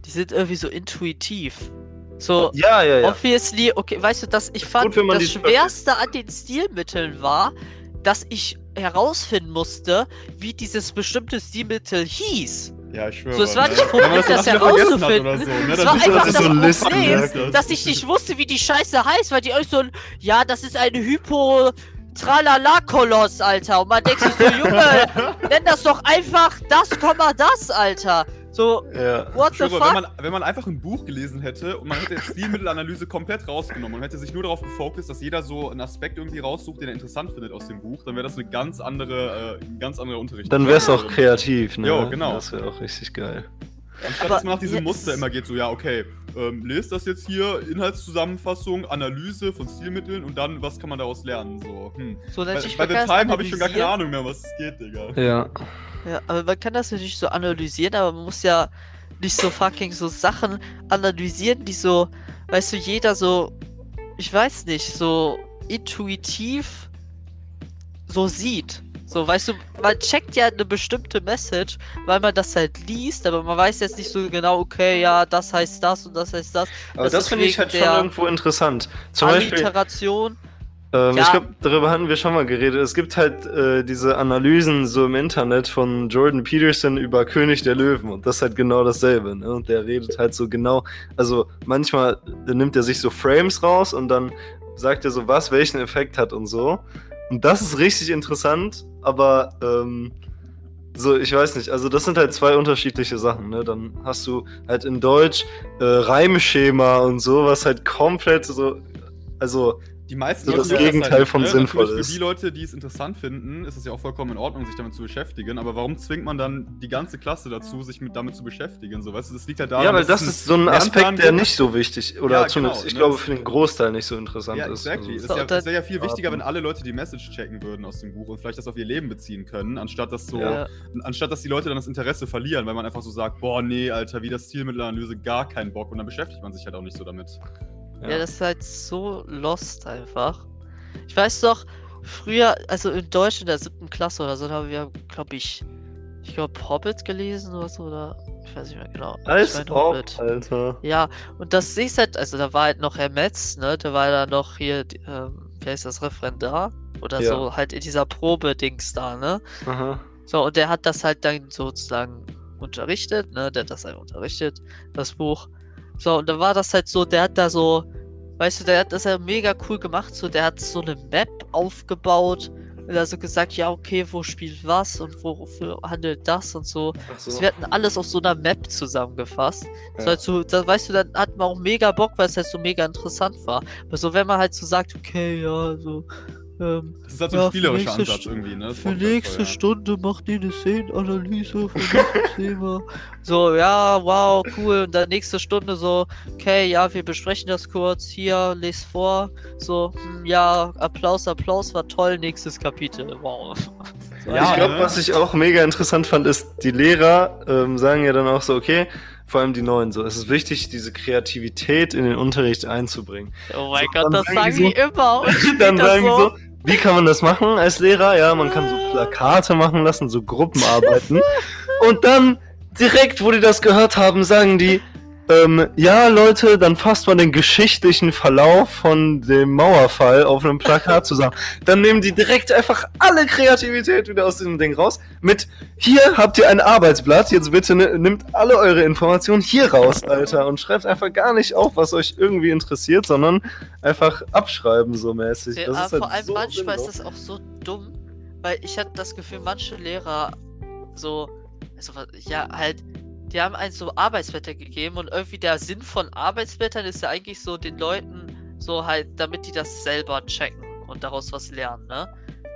die sind irgendwie so intuitiv. So, ja, ja, ja. Obviously, okay, weißt du, dass ich Ist fand, gut, das Schwerste an den Stilmitteln war, dass ich herausfinden musste, wie dieses bestimmte Stilmittel hieß. Ja, ich schwöre. So, es war ne? nicht Problem, Wenn man das herauszufinden. so, ne? Es war einfach das das so Listen, Problem, ne? dass ich nicht wusste, wie die Scheiße heißt, weil die euch so ein, ja, das ist ein Hypo... Tralala-Koloss, Alter. Und man denkt sich so, Junge, [LAUGHS] nenn das doch einfach das, Komma, das, Alter. So, ja. what the fuck? wenn man, wenn man einfach ein Buch gelesen hätte und man hätte jetzt Stilmittelanalyse komplett rausgenommen und hätte sich nur darauf gefokust, dass jeder so einen Aspekt irgendwie raussucht, den er interessant findet aus dem Buch, dann wäre das eine ganz andere, äh, ein ganz anderer Unterricht. Dann wär's auch kreativ, ne? Jo, genau. Das wäre auch richtig geil. Anstatt Aber dass man nach diesem ja, Muster es- immer geht, so, ja, okay, ähm, lest das jetzt hier, Inhaltszusammenfassung, Analyse von Stilmitteln und dann, was kann man daraus lernen, so. Hm. So, Bei, bei The Time habe ich schon gar keine. Ahnung mehr, was es geht, Digga. Ja. Ja, aber man kann das natürlich so analysieren, aber man muss ja nicht so fucking so Sachen analysieren, die so, weißt du, jeder so, ich weiß nicht, so intuitiv so sieht. So, weißt du, man checkt ja eine bestimmte Message, weil man das halt liest, aber man weiß jetzt nicht so genau, okay, ja, das heißt das und das heißt das. Aber Das das, finde ich halt schon irgendwo interessant. Zum Beispiel, Alliteration. Ähm, Ja. ich glaube, darüber hatten wir schon mal geredet. Es gibt halt äh, diese Analysen so im Internet von Jordan Peterson über König der Löwen und das ist halt genau dasselbe. Ne? Und der redet halt so genau, also manchmal nimmt er sich so Frames raus und dann sagt er so, was welchen Effekt hat und so. Und das ist richtig interessant, aber ähm, so, ich weiß nicht, also das sind halt zwei unterschiedliche Sachen, ne? Dann hast du halt in Deutsch äh, Reimschema und so, was halt komplett so, also die meisten So Leute das halt von ne? sinnvoll Natürlich ist. Für die Leute, die es interessant finden, ist es ja auch vollkommen in Ordnung, sich damit zu beschäftigen. Aber warum zwingt man dann die ganze Klasse dazu, sich mit, damit zu beschäftigen? So, weißt du, das liegt ja daran, ja, weil das ist so ein Lernplan Aspekt, der nicht so wichtig oder Ja, zumindest, genau, ich ne? glaube, für den Großteil nicht so interessant Ja, ist. exactly. Also, es ist ja, So, es wäre ja viel wichtiger, wenn alle Leute die Message checken würden aus dem Buch und vielleicht das auf ihr Leben beziehen können, anstatt dass so, Ja. anstatt dass die Leute dann das Interesse verlieren, weil man einfach so sagt, boah, nee, Alter, wie das Stilmittelanalyse, gar keinen Bock und dann beschäftigt man sich halt auch nicht so damit. Ja, das ist halt so lost einfach. Ich weiß doch, früher, also in Deutsch in der siebten Klasse oder so, da haben wir, glaube ich, ich glaube Hobbit gelesen oder so, oder ich weiß nicht mehr genau. Als ich mein ob, Alter. Ja, und das ich halt, also da war halt noch Herr Metz, ne, der war da noch hier, ähm, wie heißt das, Referendar? Oder Ja. so, halt in dieser Probe-Dings da, ne? Aha. So, und der hat das halt dann sozusagen unterrichtet, ne? Der hat das halt unterrichtet, das Buch. So, und dann war das halt so, der hat da so, weißt du, der hat das ja mega cool gemacht, so, der hat so eine Map aufgebaut und also gesagt, ja, okay, wo spielt was und wofür handelt das und so. So. Also wir hatten alles auf so einer Map zusammengefasst. Das Ja. war halt so, da weißt du, dann hat man auch mega Bock, weil es halt so mega interessant war. Aber so, wenn man halt so sagt, okay, ja, so, ähm, Das ist halt so Ja, ein für spielerischer nächste Ansatz irgendwie, ne? Das für halt nächste voll, ja. Stunde macht ihr eine Szenenanalyse von diesem [LAUGHS] Thema. So, ja, wow, cool. Und dann nächste Stunde so, okay, ja, wir besprechen das kurz. Hier, les vor. So, hm, ja, Applaus, Applaus, war toll. Nächstes Kapitel. Wow. [LAUGHS] So, Ja, ich glaube, ne? was ich auch mega interessant fand, ist, die Lehrer ähm, sagen ja dann auch so, okay, vor allem die Neuen so, es ist wichtig, diese Kreativität in den Unterricht einzubringen. Oh mein So, Gott, das sagen sagen die die immer. Und [LAUGHS] dann sagen die so, wie kann man das machen als Lehrer? Ja, man kann so Plakate machen lassen, so Gruppenarbeiten. Und dann direkt, wo die das gehört haben, sagen die, ähm, ja, Leute, dann fasst man den geschichtlichen Verlauf von dem Mauerfall auf einem Plakat zusammen. Dann nehmen die direkt einfach alle Kreativität wieder aus diesem Ding raus. Mit, hier habt ihr ein Arbeitsblatt, jetzt bitte ne, nimmt alle eure Informationen hier raus, Alter, und schreibt einfach gar nicht auf, was euch irgendwie interessiert, sondern einfach abschreiben so mäßig. Ja, ist halt vor allem so manchmal ist sinnlos. das auch so dumm, weil ich hatte das Gefühl, manche Lehrer so, also was- ja, halt, die haben einen so Arbeitsblätter gegeben und irgendwie der Sinn von Arbeitsblättern ist ja eigentlich so den Leuten so halt, damit die das selber checken und daraus was lernen, ne?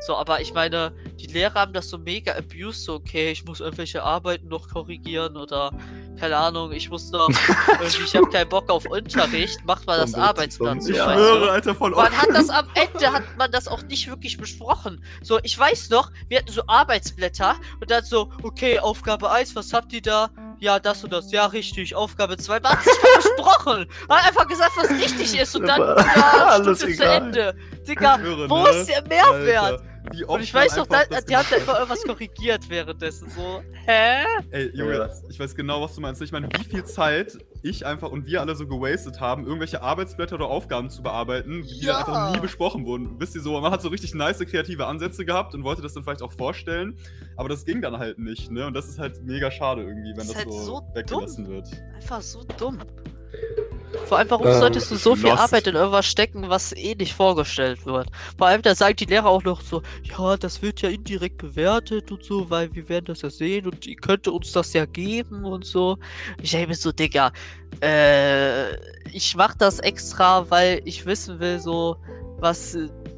So, aber ich meine, die Lehrer haben das so mega abused, so, okay, ich muss irgendwelche Arbeiten noch korrigieren oder, keine Ahnung, ich muss noch, [LAUGHS] irgendwie, ich habe keinen Bock auf Unterricht, macht mal das so, Ich schwöre, Alter, voll Man hat [LAUGHS] das am Ende, hat man das auch nicht wirklich besprochen. So, ich weiß noch, wir hatten so Arbeitsblätter und dann so, okay, Aufgabe 1, was habt ihr da? Ja, das und das, ja, richtig. Aufgabe 2, man hat nicht mal besprochen. Man hat einfach gesagt, was richtig ist und dann, ja, [LAUGHS] alles Stunde zu egal. Ende. Digga, Schwöre, wo ne? ist der Mehrwert? Alter, Und oft ich weiß da, das die haben da gemacht immer irgendwas korrigiert währenddessen. So, hä? Ey, Junge, Ja. ich weiß genau, was du meinst. Ich meine, wie viel Zeit ich einfach und wir alle so gewastet haben, irgendwelche Arbeitsblätter oder Aufgaben zu bearbeiten, die Ja. dann einfach nie besprochen wurden. Wisst ihr so, man hat so richtig nice kreative Ansätze gehabt und wollte das dann vielleicht auch vorstellen, aber das ging dann halt nicht, ne? Und das ist halt mega schade irgendwie, wenn Das das, halt so, so weggelassen wird. Einfach so dumm. Vor allem, warum Ähm, solltest du so viel lost. Arbeit in irgendwas stecken, was eh nicht vorgestellt wird? Vor allem, da sagen die Lehrer auch noch so, ja, das wird ja indirekt bewertet und so, weil wir werden das ja sehen und ihr könnt uns das ja geben und so. Ich denke mir so, Digga, äh, ich mach das extra, weil ich wissen will, so, was,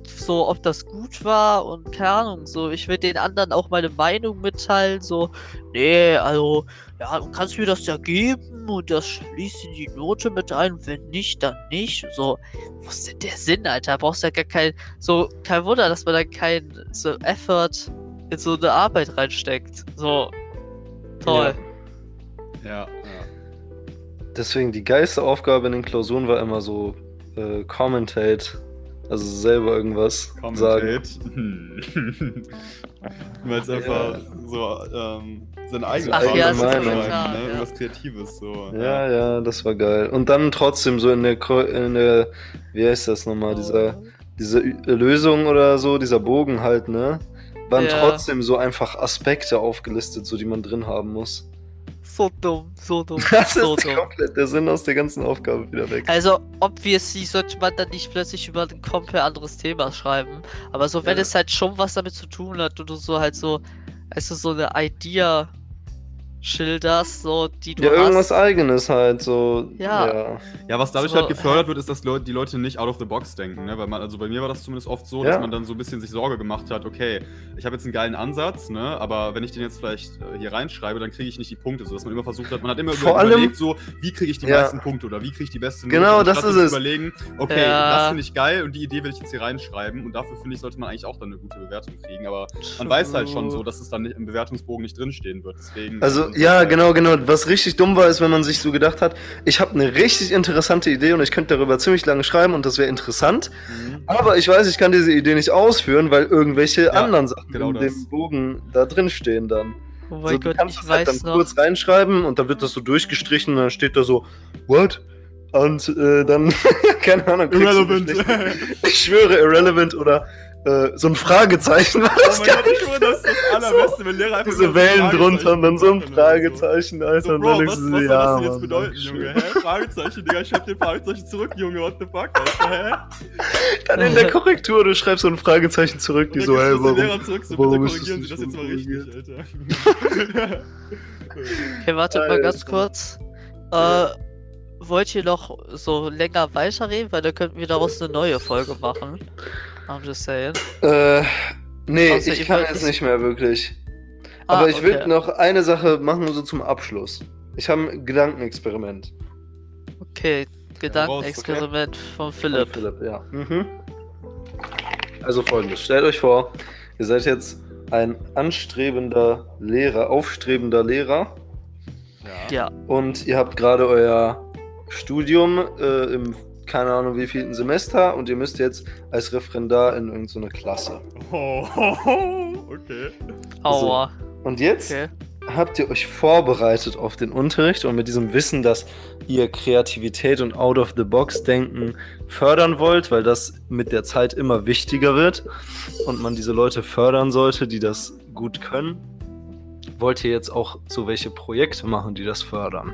so, ob das gut war und keine Ahnung, so, ich will den anderen auch meine Meinung mitteilen, so, nee, also, ja, du kannst mir das ja geben und das schließt in die Note mit ein. Wenn nicht, dann nicht. So, wo ist denn der Sinn, Alter? Brauchst ja gar kein, so, kein Wunder, dass man da kein so Effort in so eine Arbeit reinsteckt. So, toll. Ja, ja. Deswegen die geilste Aufgabe in den Klausuren war immer so äh, Commentate, also selber irgendwas sagen. Commentate. Hm. Weil es einfach so ähm, seine eigene Ach ja, Meinung ja ne? ja. Irgendwas Kreatives so. Ja, ja, das war geil. Und dann trotzdem so in der, in der wie heißt das nochmal, dieser, diese Lösung oder so, dieser Bogen halt, ne? Waren Ja. trotzdem so einfach Aspekte aufgelistet, so die man drin haben muss. So dumm, so dumm, [LAUGHS] Das so ist dumm. komplett der Sinn aus der ganzen Aufgabe wieder weg. Also, obviously sollte man dann nicht plötzlich über ein komplett anderes Thema schreiben. Aber so, wenn Ja. es halt schon was damit zu tun hat und du so halt so, also so eine Idea schilderst, so die du Ja, irgendwas hast. eigenes halt, so. Ja. ja. Ja, was dadurch So, halt gefördert wird, ist, dass Leu die Leute nicht out of the box denken, ne? Weil man, also bei mir war das zumindest oft so, dass Ja. man dann so ein bisschen sich Sorge gemacht hat, okay, ich habe jetzt einen geilen Ansatz, ne? Aber wenn ich den jetzt vielleicht äh, hier reinschreibe, dann kriege ich nicht die Punkte, so dass man immer versucht hat, man hat immer Vor über- allem- überlegt, so, wie kriege ich die Ja. meisten Punkte oder wie kriege ich die beste Genau, das ist es. zu überlegen, okay, Ja. das finde ich geil und die Idee will ich jetzt hier reinschreiben und dafür finde ich, sollte man eigentlich auch dann eine gute Bewertung kriegen, aber man weiß halt schon so, dass es dann nicht, im Bewertungsbogen nicht drinstehen wird, deswegen... Also, und- ja, genau, genau. Was richtig dumm war, ist, wenn man sich so gedacht hat, ich habe eine richtig interessante Idee und ich könnte darüber ziemlich lange schreiben und das wäre interessant. Mhm. Aber ich weiß, ich kann diese Idee nicht ausführen, weil irgendwelche anderen Sachen genau in das. dem Bogen da drin stehen dann. Oh so, mein du Gott, kannst ich das halt weiß dann noch. kurz reinschreiben und dann wird das so durchgestrichen und dann steht da so, what? Und äh, dann, [LAUGHS] keine Ahnung, kriegst du Irrelevant. Ich schwöre, irrelevant oder äh, so ein Fragezeichen [LAUGHS] war Oh das mein gar Gott, ich schwöre, das ist das Allerbeste, wenn Lehrer einfach Diese so Wellen drunter und dann so ein so. Fragezeichen, Alter. So, und Bro, dann was, was soll ja, das denn jetzt Mann, bedeuten. Junge? Hä? Fragezeichen, Digga, ich hab dir Fragezeichen zurück, Junge, what the fuck, Alter, hä? Dann in der Korrektur, du schreibst so ein Fragezeichen zurück, die Und so, hey, warum? Lehrer zurück, so, warum bitte korrigieren Sie das jetzt mal so richtig, Alter. [LAUGHS] Okay, wartet mal ganz Alter. kurz. Ja. Äh, wollt ihr noch so länger weiterreden? Weil dann könnten wir daraus eine neue Folge machen. I'm just saying. Äh, nee, Außer ich ihr kann jetzt es- nicht mehr wirklich. Ah, Aber ich will okay. noch eine Sache machen, so zum Abschluss. Ich habe ein Gedankenexperiment. Okay, Gedankenexperiment von Philipp. Von Philipp, ja. Mhm. Also folgendes: Stellt euch vor, ihr seid jetzt ein anstrebender Lehrer, aufstrebender Lehrer Ja, und ihr habt gerade euer Studium äh, im keine Ahnung wievielten Semester und ihr müsst jetzt als Referendar in irgendeine Klasse. Oh, [LAUGHS] okay. aua. Und jetzt Okay. habt ihr euch vorbereitet auf den Unterricht und mit diesem Wissen, dass ihr Kreativität und Out-of-the-Box-Denken fördern wollt, weil das mit der Zeit immer wichtiger wird und man diese Leute fördern sollte, die das gut können, wollt ihr jetzt auch so welche Projekte machen, die das fördern.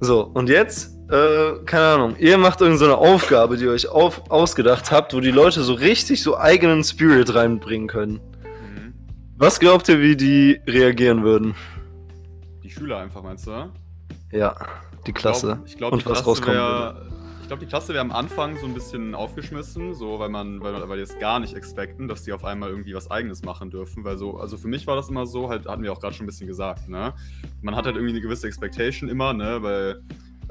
So, und jetzt, äh, keine Ahnung, ihr macht irgendeine Aufgabe, die ihr euch auf, ausgedacht habt, wo die Leute so richtig so eigenen Spirit reinbringen können. Mhm. Was glaubt ihr, wie die reagieren würden? Die Schüler einfach, meinst du? Ja, die Klasse. Ich glaube, Und die was Klasse rauskommen wär, Ich glaube, die Klasse wäre am Anfang so ein bisschen aufgeschmissen, so weil man, weil, weil die es gar nicht expecten, dass die auf einmal irgendwie was Eigenes machen dürfen. Weil so, also für mich war das immer so, halt, hatten wir auch gerade schon ein bisschen gesagt, ne? Man hat halt irgendwie eine gewisse Expectation immer, ne? Weil,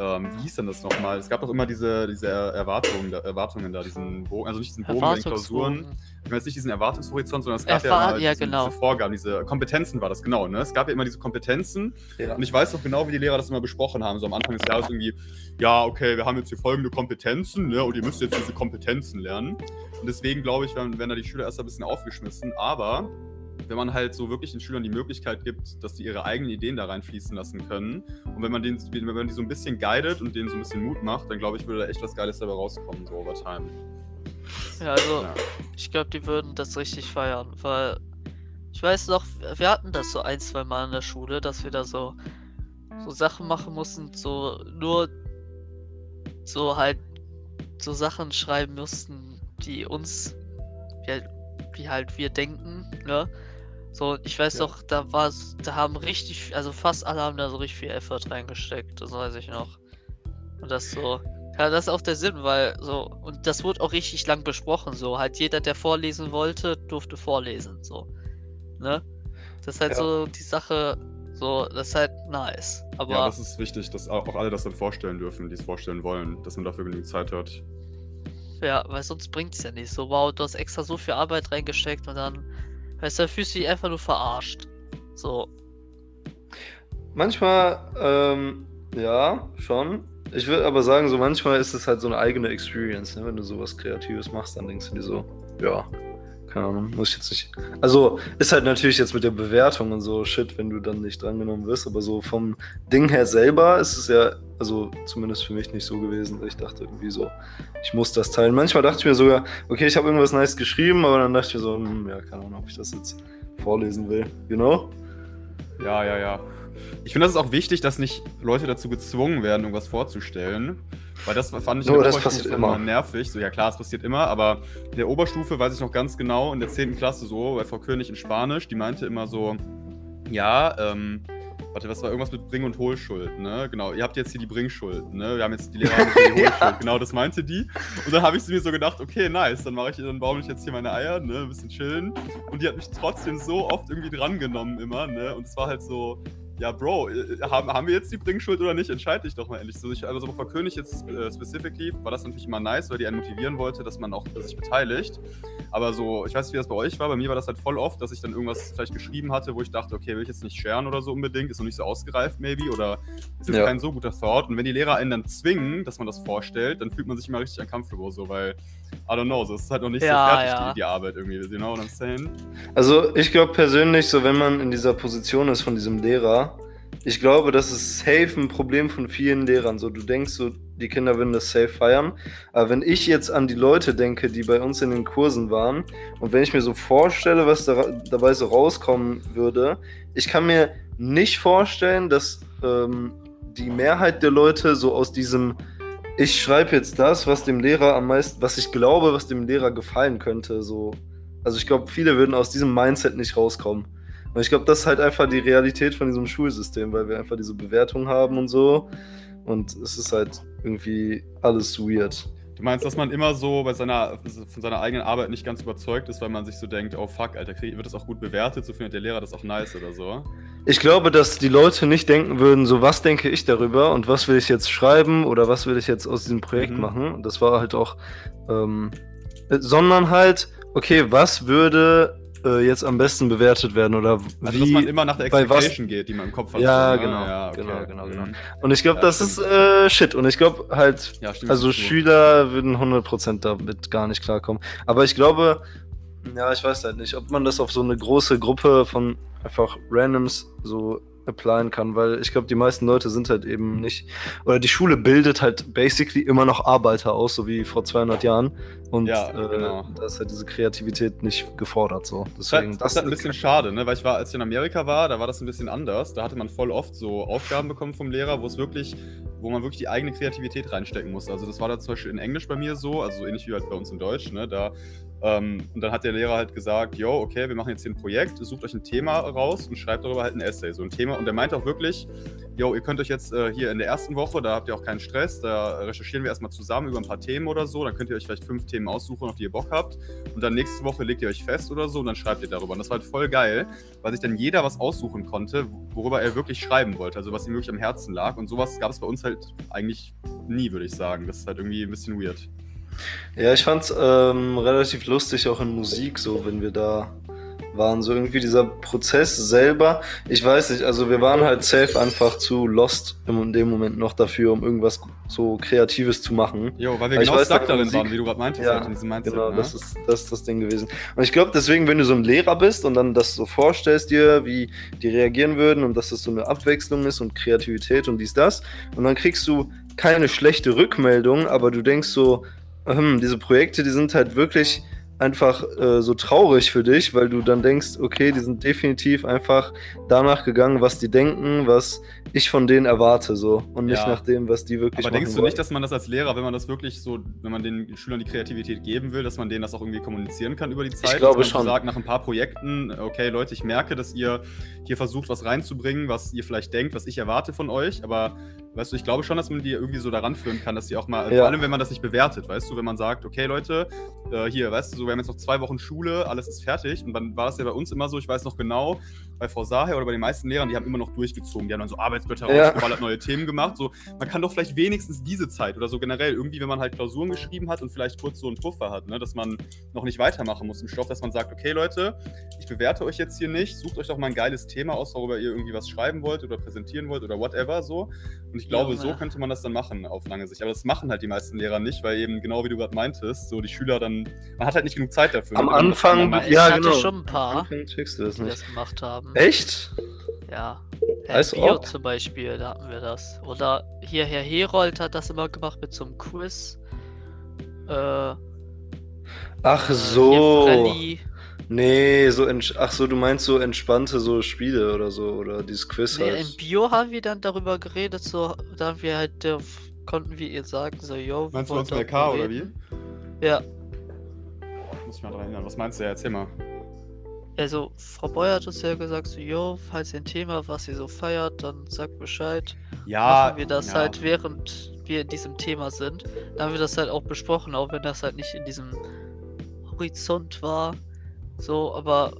ähm, wie hieß denn das nochmal? Es gab doch immer diese, diese Erwartungen, da, Erwartungen da, diesen Bogen, also nicht diesen Bogen bei den Klausuren. Ich meine jetzt nicht diesen Erwartungshorizont, sondern es gab Erfahr- ja, immer ja, diese, genau. diese Vorgaben, diese Kompetenzen war das, genau, ne? Es gab ja immer diese Kompetenzen Ja. und ich weiß noch genau, wie die Lehrer das immer besprochen haben, so am Anfang des Jahres irgendwie, ja, okay, wir haben jetzt hier folgende Kompetenzen, ne, und ihr müsst jetzt diese Kompetenzen lernen. Und deswegen glaube ich, werden, werden da die Schüler erst ein bisschen aufgeschmissen, aber wenn man halt so wirklich den Schülern die Möglichkeit gibt, dass die ihre eigenen Ideen da reinfließen lassen können und wenn man, den, wenn man die so ein bisschen guidet und denen so ein bisschen Mut macht, dann glaube ich, würde da echt was Geiles dabei rauskommen, so over time. Ja, also Ja. ich glaube, die würden das richtig feiern, weil ich weiß noch, wir hatten das so ein, zwei Mal in der Schule, dass wir da so, so Sachen machen mussten, so nur so halt so Sachen schreiben mussten, die uns, wie, halt- wie halt wir denken, ne? So, ich weiß Ja. noch, da war da haben richtig, also fast alle haben da so richtig viel Effort reingesteckt, das weiß ich noch. Und das so, ja, das ist auch der Sinn, weil so, und das wurde auch richtig lang besprochen, so, halt jeder, der vorlesen wollte, durfte vorlesen, so, ne? Das ist halt Ja. so die Sache, so, das ist halt nice, aber, Ja, das ist wichtig, dass auch alle das dann vorstellen dürfen, die es vorstellen wollen, dass man dafür genügend Zeit hat. Ja, weil sonst bringt's ja nicht, so, wow, du hast extra so viel Arbeit reingesteckt und dann, weißt du, fühlst du dich einfach nur verarscht, so, Manchmal, ähm, ja, schon. Ich würde aber sagen, so manchmal ist es halt so eine eigene Experience, ne? Wenn du sowas Kreatives machst, dann denkst du dir so, ja, keine Ahnung, muss ich jetzt nicht. Also, ist halt natürlich jetzt mit der Bewertung und so Shit, wenn du dann nicht drangenommen wirst, aber so vom Ding her selber ist es ja, also zumindest für mich nicht so gewesen. Ich dachte irgendwie so, ich muss das teilen. Manchmal dachte ich mir sogar, okay, ich habe irgendwas nice geschrieben, aber dann dachte ich mir so, hm, ja, keine Ahnung, ob ich das jetzt vorlesen will. You know? Ja, ja, ja. Ich finde, das ist auch wichtig, dass nicht Leute dazu gezwungen werden, irgendwas vorzustellen. Weil das fand ich in Oh, der Oberstufe immer. nervig. So, ja klar, es passiert immer, aber in der Oberstufe weiß ich noch ganz genau, in der 10. Klasse so, bei Frau König in Spanisch, die meinte immer so, ja, ähm, Warte, was war irgendwas mit Bring- und Hohlschuld, ne? Genau, ihr habt jetzt hier die Bringschuld, ne? Wir haben jetzt die Lehrer haben [LAUGHS] die Hohlschuld. Genau, das meinte die. Und dann habe ich mir so gedacht, okay, nice, dann mache ich, dann baue ich jetzt hier meine Eier, ne? Ein bisschen chillen. Und die hat mich trotzdem so oft irgendwie drangenommen immer, ne? Und es war halt so, ja, Bro, äh, haben, haben wir jetzt die Bringschuld oder nicht? Entscheide dich doch mal endlich. So, ich, also bei König jetzt äh, specifically war das natürlich immer nice, weil die einen motivieren wollte, dass man auch sich beteiligt. Aber so, ich weiß nicht, wie das bei euch war. Bei mir war das halt voll oft, dass ich dann irgendwas vielleicht geschrieben hatte, wo ich dachte, okay, will ich jetzt nicht sharen oder so unbedingt, ist noch nicht so ausgereift, maybe, oder ist jetzt Ja. kein so guter Thought. Und wenn die Lehrer einen dann zwingen, dass man das vorstellt, dann fühlt man sich immer richtig uncomfortable, so, weil, I don't know, so, es ist halt noch nicht Ja, so fertig, ja. die, die Arbeit irgendwie, you know what I'm saying? Also ich glaube persönlich, so wenn man in dieser Position ist von diesem Lehrer, ich glaube, das ist safe ein Problem von vielen Lehrern. So, du denkst so, die Kinder würden das safe feiern. Aber wenn ich jetzt an die Leute denke, die bei uns in den Kursen waren, und wenn ich mir so vorstelle, was da, dabei so rauskommen würde, ich kann mir nicht vorstellen, dass ähm, die Mehrheit der Leute so aus diesem ich schreibe jetzt das, was dem Lehrer am meisten, was ich glaube, was dem Lehrer gefallen könnte, so also ich glaube, viele würden aus diesem Mindset nicht rauskommen. Und ich glaube, das ist halt einfach die Realität von diesem Schulsystem, weil wir einfach diese Bewertung haben und so. Und es ist halt irgendwie alles weird. Du meinst, dass man immer so bei seiner, von seiner eigenen Arbeit nicht ganz überzeugt ist, weil man sich so denkt, oh fuck, Alter, wird das auch gut bewertet, so findet der Lehrer das auch nice oder so. Ich glaube, dass die Leute nicht denken würden, so was denke ich darüber und was will ich jetzt schreiben oder was will ich jetzt aus diesem Projekt Mhm. machen. Das war halt auch, ähm, äh, sondern halt, okay, was würde äh, jetzt am besten bewertet werden oder Also, wie. dass man immer nach der bei was- Expectation geht, die man im Kopf hat. Ja, so, ne? genau, genau, genau, genau. Mhm. Und ich glaube, Ja, das ist äh, shit. Und ich glaube halt, Ja, stimmt. also. Schüler würden 100% damit gar nicht klarkommen. Aber ich glaube, ja, ich weiß halt nicht, ob man das auf so eine große Gruppe von einfach Randoms so applyen kann, weil ich glaube, die meisten Leute sind halt eben nicht, oder die Schule bildet halt basically immer noch Arbeiter aus, so wie vor 200 Jahren. Und Ja, äh, genau. da ist halt diese Kreativität nicht gefordert so. Das ist, halt, Deswegen, das ist halt ein bisschen schade, ne? weil ich war, als ich in Amerika war, da war das ein bisschen anders. Da hatte man voll oft so Aufgaben bekommen vom Lehrer, wo es wirklich, wo man wirklich die eigene Kreativität reinstecken musste. Also das war da zum Beispiel in Englisch bei mir so, also so ähnlich wie halt bei uns in Deutsch, ne? Da, ähm, und dann hat der Lehrer halt gesagt, yo, okay, wir machen jetzt hier ein Projekt, sucht euch ein Thema raus und schreibt darüber halt ein Essay, so ein Thema. Und der meinte auch wirklich, yo, ihr könnt euch jetzt äh, hier in der ersten Woche, da habt ihr auch keinen Stress, da recherchieren wir erstmal zusammen über ein paar Themen oder so, dann könnt ihr euch vielleicht fünf Themen aussuchen, auf die ihr Bock habt. Und dann nächste Woche legt ihr euch fest oder so und dann schreibt ihr darüber. Und das war halt voll geil, weil sich dann jeder was aussuchen konnte, worüber er wirklich schreiben wollte, also was ihm wirklich am Herzen lag. Und sowas gab es bei uns halt eigentlich nie, würde ich sagen. Das ist halt irgendwie ein bisschen weird. Ja, ich fand's ähm, relativ lustig auch in Musik, so wenn wir da waren. So irgendwie dieser Prozess selber. Ich weiß nicht, also wir waren halt safe einfach zu lost in dem Moment noch dafür, um irgendwas so Kreatives zu machen. Jo, weil wir ich genau weiß, stuck dass darin waren, wie du gerade meintest, Ja, halt in diesem Mindset. Genau, ne? das ist, das ist das Ding gewesen. Und ich glaube, deswegen, wenn du so ein Lehrer bist und dann das so vorstellst dir, wie die reagieren würden und dass das so eine Abwechslung ist und Kreativität und dies, das, und dann kriegst du keine schlechte Rückmeldung, aber du denkst so, hm, diese Projekte, die sind halt wirklich einfach äh, so traurig für dich, weil du dann denkst, okay, die sind definitiv einfach danach gegangen, was die denken, was ich von denen erwarte, so und nicht Ja. nach dem, was die wirklich Aber denkst du wollen. nicht, dass man das als Lehrer, wenn man das wirklich so, wenn man den Schülern die Kreativität geben will, dass man denen das auch irgendwie kommunizieren kann über die Zeit? glaube dass man schon. Sagt nach ein paar Projekten, okay Leute, ich merke, dass ihr hier versucht, was reinzubringen, was ihr vielleicht denkt, was ich erwarte von euch, aber weißt du, ich glaube schon, dass man die irgendwie so daran führen kann, dass sie auch mal, Ja. vor allem wenn man das nicht bewertet, weißt du, wenn man sagt, okay Leute, äh, hier, weißt du, so, wir haben jetzt noch zwei Wochen Schule, alles ist fertig und dann war das ja bei uns immer so, ich weiß noch genau, bei Frau Saher oder bei den meisten Lehrern, die haben immer noch durchgezogen, die haben dann so Arbeitsblätter Ja. rausgeballert, neue Themen gemacht, so, man kann doch vielleicht wenigstens diese Zeit oder so generell irgendwie, wenn man halt Klausuren geschrieben hat und vielleicht kurz so einen Puffer hat, ne, dass man noch nicht weitermachen muss im Stoff, dass man sagt, okay Leute, ich bewerte euch jetzt hier nicht, sucht euch doch mal ein geiles Thema aus, worüber ihr irgendwie was schreiben wollt oder präsentieren wollt oder whatever so. Und ich glaube, Junge. so könnte man das dann machen auf lange Sicht. Aber das machen halt die meisten Lehrer nicht, weil eben genau wie du gerade meintest, so die Schüler dann, man hat halt nicht genug Zeit dafür. Am das Anfang- macht. ich Ja, hatte genau. schon ein paar, das die nicht. das gemacht haben. Echt? Ja. Herr Als Bio ob. zum Beispiel, da hatten wir das. Oder hier Herr Herold hat das immer gemacht mit so einem Quiz. Äh, Ach äh, so. Nee, so entsch- ach so, du meinst so entspannte so Spiele oder so oder dieses Quiz Nee, halt. in Bio haben wir dann darüber geredet, so, da haben wir halt, äh, konnten wir ihr sagen, so, yo, wir Meinst du uns bei K oder wie? Ja, Muss ich mal dran erinnern. Was meinst du? Ja, erzähl mal. Also, Frau Beuer hat es ja gesagt, so, jo, falls ihr ein Thema, habt, was ihr so feiert, dann sagt Bescheid. Ja, Machen wir das ja. halt, während wir in diesem Thema sind. Dann haben wir das halt auch besprochen, auch wenn das halt nicht in diesem Horizont war. So, aber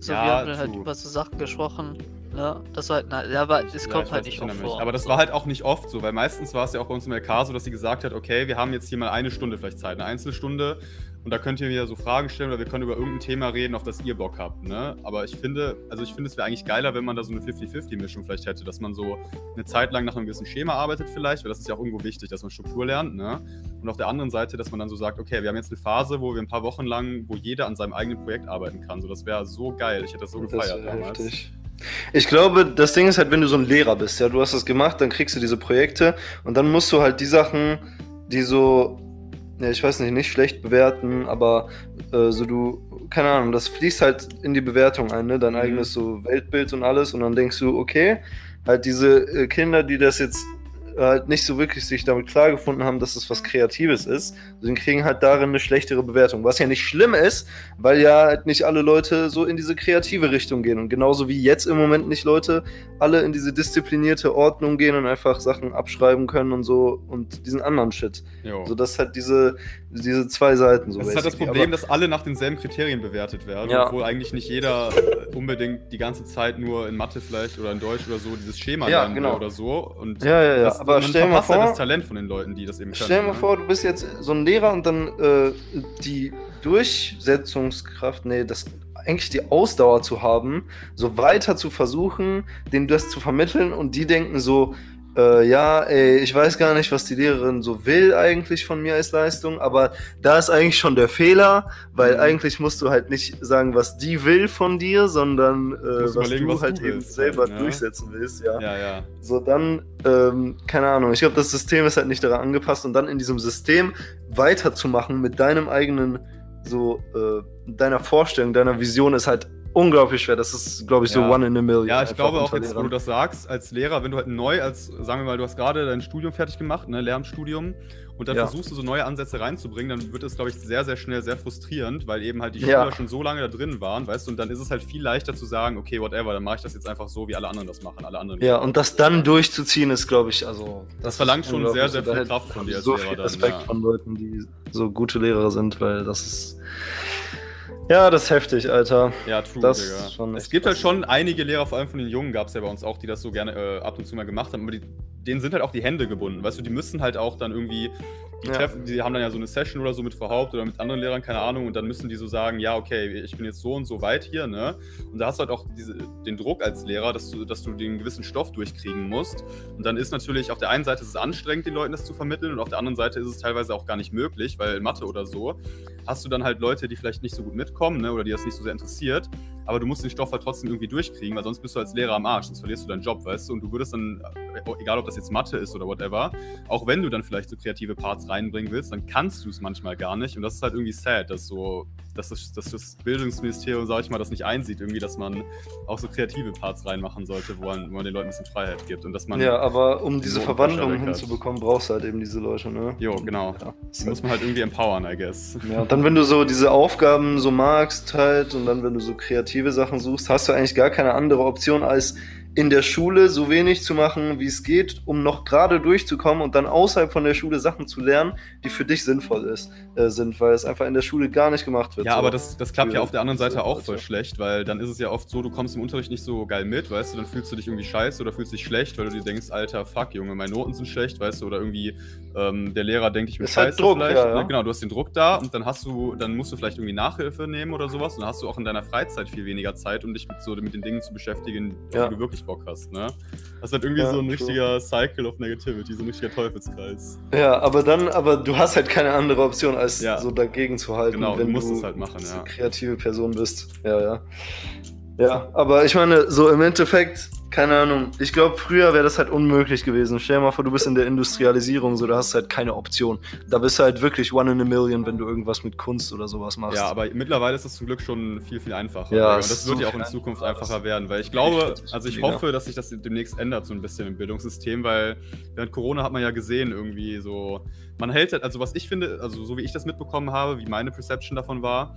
so, Ja, wir haben dann halt über so Sachen gesprochen. Ne? Das war halt, na, ja, aber es kommt halt nicht ich oft vor. Aber das war halt auch nicht oft so, weil meistens war es ja auch bei uns im LK so, dass sie gesagt hat, okay, wir haben jetzt hier mal eine Stunde vielleicht Zeit, eine Einzelstunde und da könnt ihr wieder so Fragen stellen oder wir können über irgendein Thema reden, auf das ihr Bock habt, ne? Aber ich finde, also ich finde es wäre eigentlich geiler, wenn man da so eine 50-50-Mischung vielleicht hätte, dass man so eine Zeit lang nach einem gewissen Schema arbeitet vielleicht, weil das ist ja auch irgendwo wichtig, dass man Struktur lernt, ne? Und auf der anderen Seite, dass man dann so sagt, okay, wir haben jetzt eine Phase, wo wir ein paar Wochen lang, wo jeder an seinem eigenen Projekt arbeiten kann. So, das wäre so geil. Ich hätte das so Das gefeiert damals. heftig. Ich glaube, das Ding ist halt, wenn du so ein Lehrer bist, ja, du hast das gemacht, dann kriegst du diese Projekte und dann musst du halt die Sachen, die so, ja, ich weiß nicht, nicht schlecht bewerten, aber äh, so du, keine Ahnung, das fließt halt in die Bewertung ein, ne, dein Mhm. eigenes so Weltbild und alles und dann denkst du, okay, halt diese äh, Kinder, die das jetzt halt nicht so wirklich sich damit klar gefunden haben, dass es was Kreatives ist, die kriegen halt darin eine schlechtere Bewertung. Was ja nicht schlimm ist, weil ja halt nicht alle Leute so in diese kreative Richtung gehen. Und genauso wie jetzt im Moment nicht Leute alle in diese disziplinierte Ordnung gehen und einfach Sachen abschreiben können und so und diesen anderen Shit. Jo. So, das hat diese, diese zwei Seiten so. Das ist halt das. Problem, Aber- dass alle nach denselben Kriterien bewertet werden, Ja. obwohl eigentlich nicht jeder äh, unbedingt die ganze Zeit nur in Mathe vielleicht oder in Deutsch oder so dieses Schema Ja, genau. oder so. Und Ja, ja, ja. das, Aber man stell mal vor- das Talent von den Leuten, die das eben können. Stell dir mal ne? vor, du bist jetzt so ein Lehrer und dann äh, die Durchsetzungskraft, nee, das eigentlich die Ausdauer zu haben, so weiter zu versuchen, denen das zu vermitteln und die denken so, äh, ja, ey, ich weiß gar nicht, was die Lehrerin so will eigentlich von mir als Leistung, aber da ist eigentlich schon der Fehler, weil Mhm. eigentlich musst du halt nicht sagen, was die will von dir, sondern äh, was du was halt du eben selber ne? durchsetzen willst, ja. Ja, ja. So, dann, ähm, keine Ahnung, ich glaube, das System ist halt nicht daran angepasst und dann in diesem System weiterzumachen mit deinem eigenen, so, äh, deiner Vorstellung, deiner Vision ist halt unglaublich schwer. Das ist, glaube ich, so Ja. one in a million. Ja, ich glaube auch jetzt, wo du das sagst, als Lehrer, wenn du halt neu, als, sagen wir mal, du hast gerade dein Studium fertig gemacht, ne, Lehramtsstudium, und dann Ja. versuchst du so neue Ansätze reinzubringen, dann wird es, glaube ich, sehr, sehr schnell sehr frustrierend, weil eben halt die Ja. Schüler schon so lange da drin waren, weißt du, und dann ist es halt viel leichter zu sagen, okay, whatever, dann mache ich das jetzt einfach so, wie alle anderen das machen, alle anderen. Ja, und das dann durchzuziehen ist, glaube ich, also. Das verlangt ist schon sehr, sehr viel Kraft von dir als so Lehrer viel dann, Respekt ja. von Leuten, die so gute Lehrer sind, weil das ist. Ja, das ist heftig, Alter. Ja, true, Das Digga. schon es gibt halt schon einige Lehrer, vor allem von den Jungen gab es ja bei uns auch, die das so gerne äh, ab und zu mal gemacht haben, aber die, denen sind halt auch die Hände gebunden, weißt du, die müssen halt auch dann irgendwie, die Ja. treffen, die haben dann ja so eine Session oder so mit Frau Haupt oder mit anderen Lehrern, keine Ahnung, und dann müssen die so sagen, ja, okay, ich bin jetzt so und so weit hier, ne? Und da hast du halt auch diese, den Druck als Lehrer, dass du, dass du den gewissen Stoff durchkriegen musst. Und dann ist natürlich, auf der einen Seite ist es anstrengend, den Leuten das zu vermitteln, und auf der anderen Seite ist es teilweise auch gar nicht möglich, weil in Mathe oder so hast du dann halt Leute, die vielleicht nicht so gut mitkommen, ne, oder die das nicht so sehr interessiert, aber du musst den Stoff halt trotzdem irgendwie durchkriegen, weil sonst bist du als Lehrer am Arsch, sonst verlierst du deinen Job, weißt du, und du würdest dann, äh, egal ob das jetzt Mathe ist oder whatever, auch wenn du dann vielleicht so kreative Parts reinbringen willst, dann kannst du es manchmal gar nicht und das ist halt irgendwie sad, dass so, dass das, dass das Bildungsministerium, sag ich mal, das nicht einsieht, irgendwie, dass man auch so kreative Parts reinmachen sollte, wo man, wo man den Leuten ein bisschen Freiheit gibt und dass man, Ja, aber um diese so Verwandlung hinzubekommen, brauchst du halt eben diese Leute, ne? jo, genau, Ja, die muss man halt irgendwie empowern, I guess. Ja, und dann, wenn du so diese Aufgaben so magst halt und dann, wenn du so kreative Sachen suchst, hast du eigentlich gar keine andere Option, als in der Schule so wenig zu machen, wie es geht, um noch gerade durchzukommen und dann außerhalb von der Schule Sachen zu lernen, die für dich sinnvoll ist, äh, sind, weil es einfach in der Schule gar nicht gemacht wird. Ja, so. aber das, das klappt ja auf der anderen Seite auch Leute. voll schlecht, weil dann ist es ja oft so, du kommst im Unterricht nicht so geil mit, weißt du, dann fühlst du dich irgendwie scheiße oder fühlst dich schlecht, weil du dir denkst, Alter, fuck, Junge, meine Noten sind schlecht, weißt du, oder irgendwie ähm, der Lehrer denkt, ich bin halt scheiße Druck, vielleicht. ja, ja. Ne, Genau, du hast den Druck da und dann hast du, dann musst du vielleicht irgendwie Nachhilfe nehmen oder sowas und dann hast du auch in deiner Freizeit viel weniger Zeit, um dich mit so mit den Dingen zu beschäftigen, auf Ja. die du wirklich Bock hast, ne? Das ist halt irgendwie Ja, so ein richtiger Cycle of Negativity, so ein richtiger Teufelskreis. Ja, aber dann, aber du hast halt keine andere Option, als Ja. so dagegen zu halten, Genau, du wenn musst du es halt machen, ja. kreative Person bist. Ja, ja. Ja, aber ich meine, so im Endeffekt, keine Ahnung, ich glaube, früher wäre das halt unmöglich gewesen. Stell dir mal vor, du bist in der Industrialisierung, so, da hast du halt keine Option. Da bist du halt wirklich one in a million, wenn du irgendwas mit Kunst oder sowas machst. Ja, aber mittlerweile ist es zum Glück schon viel, viel einfacher. Ja, und das wird ja auch in Zukunft einfacher, das- werden, weil ich glaube, also ich hoffe, dass sich das demnächst ändert, so ein bisschen im Bildungssystem, weil während Corona hat man ja gesehen, irgendwie so, man hält halt, also was ich finde, also so wie ich das mitbekommen habe, wie meine Perception davon war,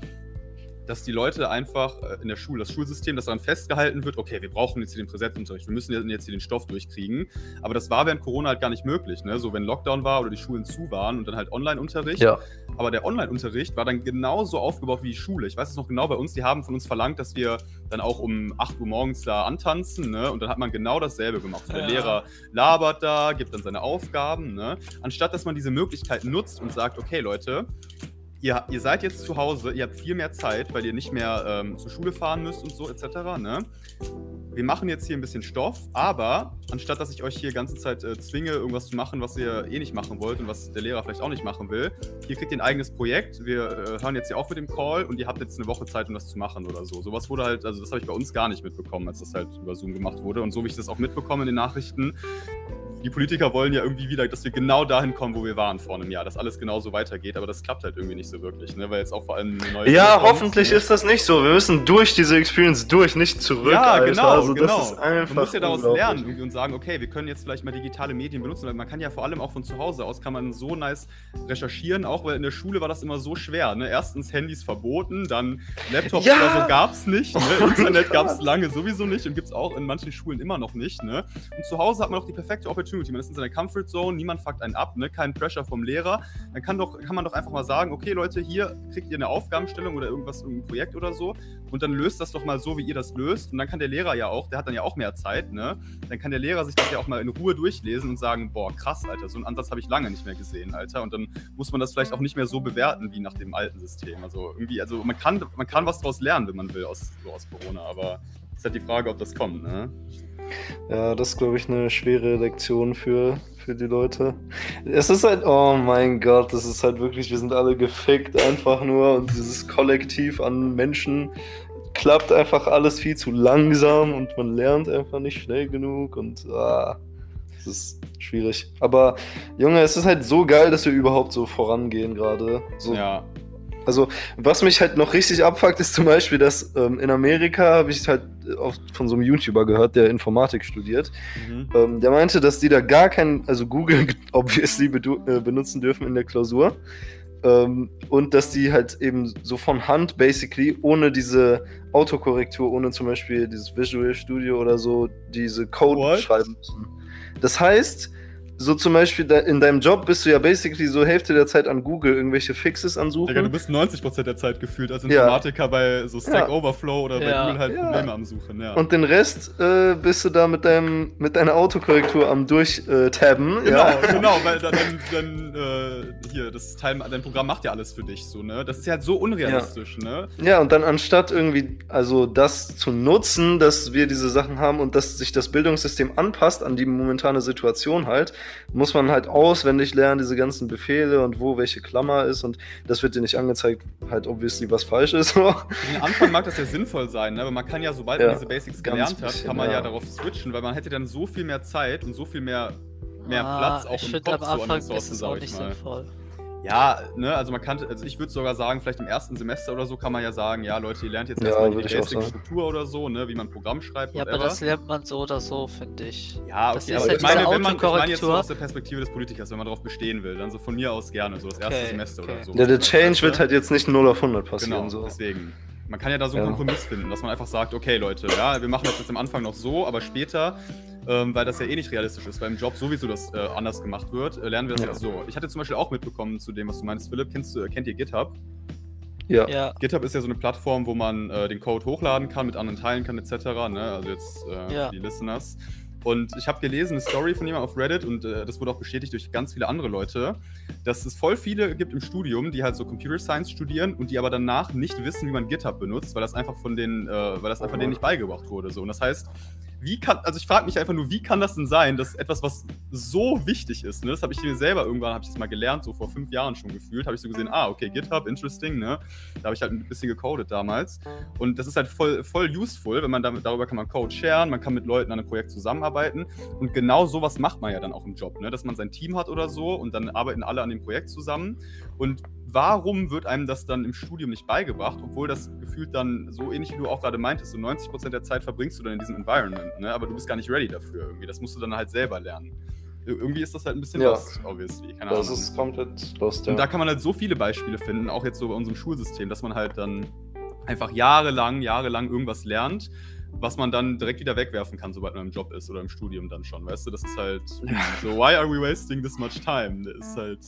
dass die Leute einfach äh, in der Schule, das Schulsystem, dass daran festgehalten wird, okay, wir brauchen jetzt hier den Präsenzunterricht, wir müssen jetzt hier den Stoff durchkriegen. Aber das war während Corona halt gar nicht möglich. Ne? So, wenn Lockdown war oder die Schulen zu waren und dann halt Online-Unterricht. Ja. Aber der Online-Unterricht war dann genauso aufgebaut wie die Schule. Ich weiß es noch genau bei uns, die haben von uns verlangt, dass wir dann auch um 8 Uhr morgens da antanzen. Ne? Und dann hat man genau dasselbe gemacht. So, der Ja. Lehrer labert da, gibt dann seine Aufgaben. Ne? Anstatt dass man diese Möglichkeit nutzt und sagt, okay, Leute, ihr, ihr seid jetzt zu Hause, ihr habt viel mehr Zeit, weil ihr nicht mehr ähm, zur Schule fahren müsst und so etc. Ne? Wir machen jetzt hier ein bisschen Stoff, aber anstatt dass ich euch hier die ganze Zeit äh, zwinge, irgendwas zu machen, was ihr eh nicht machen wollt und was der Lehrer vielleicht auch nicht machen will, hier kriegt ihr ein eigenes Projekt. Wir äh, hören jetzt hier auf mit dem Call und ihr habt jetzt eine Woche Zeit, um das zu machen oder so. Sowas wurde halt, also das habe ich bei uns gar nicht mitbekommen, als das halt über Zoom gemacht wurde. Und so wie ich das auch mitbekomme in den Nachrichten, die Politiker wollen ja irgendwie wieder, dass wir genau dahin kommen, wo wir waren vor einem Jahr, dass alles genauso weitergeht, aber das klappt halt irgendwie nicht so wirklich, ne? weil jetzt auch vor allem neue. Ja, kommt, hoffentlich ne? ist das nicht so. Wir müssen durch diese Experience durch, nicht zurück. Ja, Alter. genau, also genau. Das ist einfach man muss ja daraus lernen und sagen, okay, wir können jetzt vielleicht mal digitale Medien benutzen, weil man kann ja vor allem auch von zu Hause aus kann man so nice recherchieren, auch weil in der Schule war das immer so schwer. Ne? Erstens Handys verboten, dann Laptops Ja! oder so gab's nicht, ne? Oh Internet gab's lange sowieso nicht und gibt's auch in manchen Schulen immer noch nicht. Ne? Und zu Hause hat man auch die perfekte Opportunity. Man ist in seiner Comfort Zone, niemand fuckt einen ab, ne? kein Pressure vom Lehrer. Dann kann, doch, kann man doch einfach mal sagen, okay Leute, hier kriegt ihr eine Aufgabenstellung oder irgendwas, irgendein Projekt oder so und dann löst das doch mal so, wie ihr das löst. Und dann kann der Lehrer ja auch, der hat dann ja auch mehr Zeit, ne? Dann kann der Lehrer sich das ja auch mal in Ruhe durchlesen und sagen, boah, krass, Alter, so einen Ansatz habe ich lange nicht mehr gesehen, Alter. Und dann muss man das vielleicht auch nicht mehr so bewerten wie nach dem alten System. Also irgendwie, also man kann, man kann was daraus lernen, wenn man will, aus, so aus Corona, aber ist halt die Frage, ob das kommt, ne? Ja, das ist, glaube ich, eine schwere Lektion für, für die Leute. Es ist halt, oh mein Gott, das ist halt wirklich, wir sind alle gefickt einfach nur und dieses Kollektiv an Menschen klappt einfach alles viel zu langsam und man lernt einfach nicht schnell genug und ah, das ist schwierig. Aber Junge, es ist halt so geil, dass wir überhaupt so vorangehen gerade. So, Ja. Also, was mich halt noch richtig abfuckt, ist zum Beispiel, dass ähm, in Amerika habe ich halt auch von so einem YouTuber gehört, der Informatik studiert. Mhm. Ähm, der meinte, dass die da gar kein, also Google [LAUGHS] obviously äh, benutzen dürfen in der Klausur. Ähm, und dass die halt eben so von Hand basically, ohne diese Autokorrektur, ohne zum Beispiel dieses Visual Studio oder so, diese Code What? schreiben müssen. Das heißt, so zum Beispiel da, in deinem Job bist du ja basically so Hälfte der Zeit an Google irgendwelche Fixes ansuchen. Digga, du bist 90% der Zeit gefühlt als Ja. Informatiker bei so Stack Ja. Overflow oder bei Ja. Google halt Ja. Probleme am Suchen, ja. Und den Rest äh, bist du da mit deinem mit deiner Autokorrektur am durchtabben. Genau, ja. [LAUGHS] genau, weil dann, dann, dann äh, hier, das Teil, dein Programm macht ja alles für dich so, ne? Das ist ja halt so unrealistisch, ne? Ja, und dann anstatt irgendwie, also das zu nutzen, dass wir diese Sachen haben und dass sich das Bildungssystem anpasst an die momentane Situation halt, muss man halt auswendig lernen, diese ganzen Befehle und wo welche Klammer ist und das wird dir nicht angezeigt, halt obviously was falsch ist. Den [LAUGHS] Anfang mag das ja sinnvoll sein, ne? aber man kann ja, sobald Ja, man diese Basics gelernt hat, bisschen, kann man ja. ja. darauf switchen, weil man hätte dann so viel mehr Zeit und so viel mehr, mehr Ah, Platz auch ich im Kopf am so an Anfang Ressourcen, ist es auch nicht sinnvoll. Ja, ne, also man kann, also ich würde sogar sagen, vielleicht im ersten Semester oder so kann man ja sagen, ja Leute, ihr lernt jetzt Ja, erstmal die würde ich auch Basic sagen. Struktur oder so, ne, wie man Programm schreibt, Ja, aber whatever. das lernt man so oder so, finde ich. Ja, Das okay, ist aber halt ich meine, wenn man, ich meine jetzt so aus der Perspektive des Politikers, wenn man darauf bestehen will, dann so von mir aus gerne, so das erste Okay, Semester okay. oder so. Ja, der Change Weißt du? wird halt jetzt nicht 0 auf 100 passieren. Genau, so. deswegen. Man kann ja da so einen Ja. Kompromiss finden, dass man einfach sagt, okay Leute, ja, wir machen das jetzt am Anfang noch so, aber später, ähm, weil das ja eh nicht realistisch ist, weil im Job sowieso das äh, anders gemacht wird, äh, lernen wir das Ja. jetzt so. Ich hatte zum Beispiel auch mitbekommen zu dem, was du meinst, Philipp, kennst du, kennt ihr GitHub? Ja. Ja, GitHub ist ja so eine Plattform, wo man äh, den Code hochladen kann, mit anderen teilen kann, etc. Ne? Also jetzt äh, Ja. für die Listeners. Und ich habe gelesen, eine Story von jemandem auf Reddit und äh, das wurde auch bestätigt durch ganz viele andere Leute, dass es voll viele gibt im Studium, die halt so Computer Science studieren und die aber danach nicht wissen, wie man GitHub benutzt, weil das einfach von denen, äh, weil das einfach denen nicht beigebracht wurde. So. Und das heißt, wie kann, also ich frage mich einfach nur, wie kann das denn sein, dass etwas, was so wichtig ist, ne, das habe ich mir selber irgendwann, habe ich das mal gelernt, so vor fünf Jahren schon gefühlt, habe ich so gesehen, ah, okay, GitHub, interesting, ne, da habe ich halt ein bisschen gecodet damals. Und das ist halt voll, voll useful, wenn man damit, darüber kann man Code sharen, man kann mit Leuten an einem Projekt zusammenarbeiten. Und genau sowas macht man ja dann auch im Job, ne, dass man sein Team hat oder so und dann arbeiten alle an dem Projekt zusammen. Und warum wird einem das dann im Studium nicht beigebracht, obwohl das gefühlt dann so ähnlich wie du auch gerade meintest, so 90% der Zeit verbringst du dann in diesem Environment, ne? aber du bist gar nicht ready dafür irgendwie. Das musst du dann halt selber lernen. Ir- Irgendwie ist das halt ein bisschen Ja. lost, obviously. Keine Das Ahnung. ist komplett lost, ja. Und da kann man halt so viele Beispiele finden, auch jetzt so bei unserem Schulsystem, dass man halt dann einfach jahrelang, jahrelang irgendwas lernt, was man dann direkt wieder wegwerfen kann, sobald man im Job ist oder im Studium dann schon, weißt du? Das ist halt so, why are we wasting this much time? Das ist halt.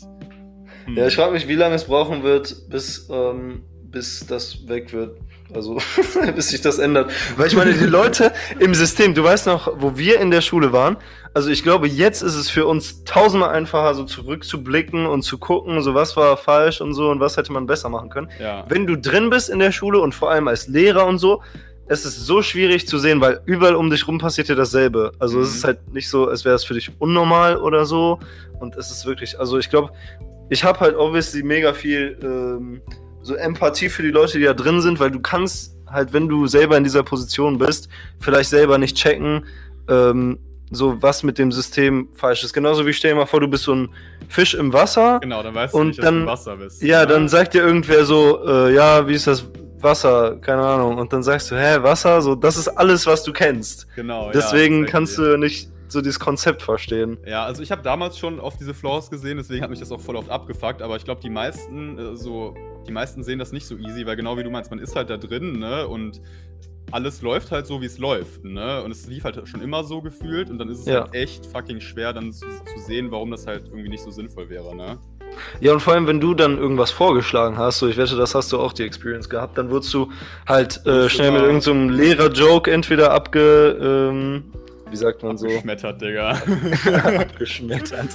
Hm. Ja, ich frage mich, wie lange es brauchen wird, bis, ähm, bis das weg wird. Also, [LAUGHS] bis sich das ändert. Weil ich meine, die [LAUGHS] Leute im System, du weißt noch, wo wir in der Schule waren. Also, ich glaube, jetzt ist es für uns tausendmal einfacher, so zurückzublicken und zu gucken, so was war falsch und so und was hätte man besser machen können. Ja. Wenn du drin bist in der Schule und vor allem als Lehrer und so, es ist so schwierig zu sehen, weil überall um dich rum passiert dir dasselbe. Also, Mhm. es ist halt nicht so, als wäre es für dich unnormal oder so. Und es ist wirklich, also ich glaube, ich habe halt obviously mega viel ähm, so Empathie für die Leute, die da drin sind, weil du kannst halt, wenn du selber in dieser Position bist, vielleicht selber nicht checken, ähm, so was mit dem System falsch ist. Genauso wie stell dir mal vor, du bist so ein Fisch im Wasser. Genau, dann weißt du nicht, dass du dann- im Wasser bist. Ja, dann sagt dir irgendwer so, äh, ja, wie ist das Wasser? Keine Ahnung. Und dann sagst du, hä, Wasser? So, das ist alles, was du kennst. Genau. Deswegen ja, kannst du nicht so dieses Konzept verstehen. Ja, also ich habe damals schon oft diese Flaws gesehen, deswegen hat mich das auch voll oft abgefuckt, aber ich glaube, die meisten, äh, so, die meisten sehen das nicht so easy, weil genau wie du meinst, man ist halt da drin, ne? Und alles läuft halt so, wie es läuft, ne? Und es lief halt schon immer so gefühlt und dann ist es Ja. halt echt fucking schwer, dann zu, zu sehen, warum das halt irgendwie nicht so sinnvoll wäre, ne? Ja, und vor allem, wenn du dann irgendwas vorgeschlagen hast, so ich wette, das hast du auch die Experience gehabt, dann wurdest du halt äh, schnell mit irgendeinem Lehrer-Joke entweder abge, ähm, wie sagt man so, Geschmettert, Digga. [LAUGHS] abgeschmettert.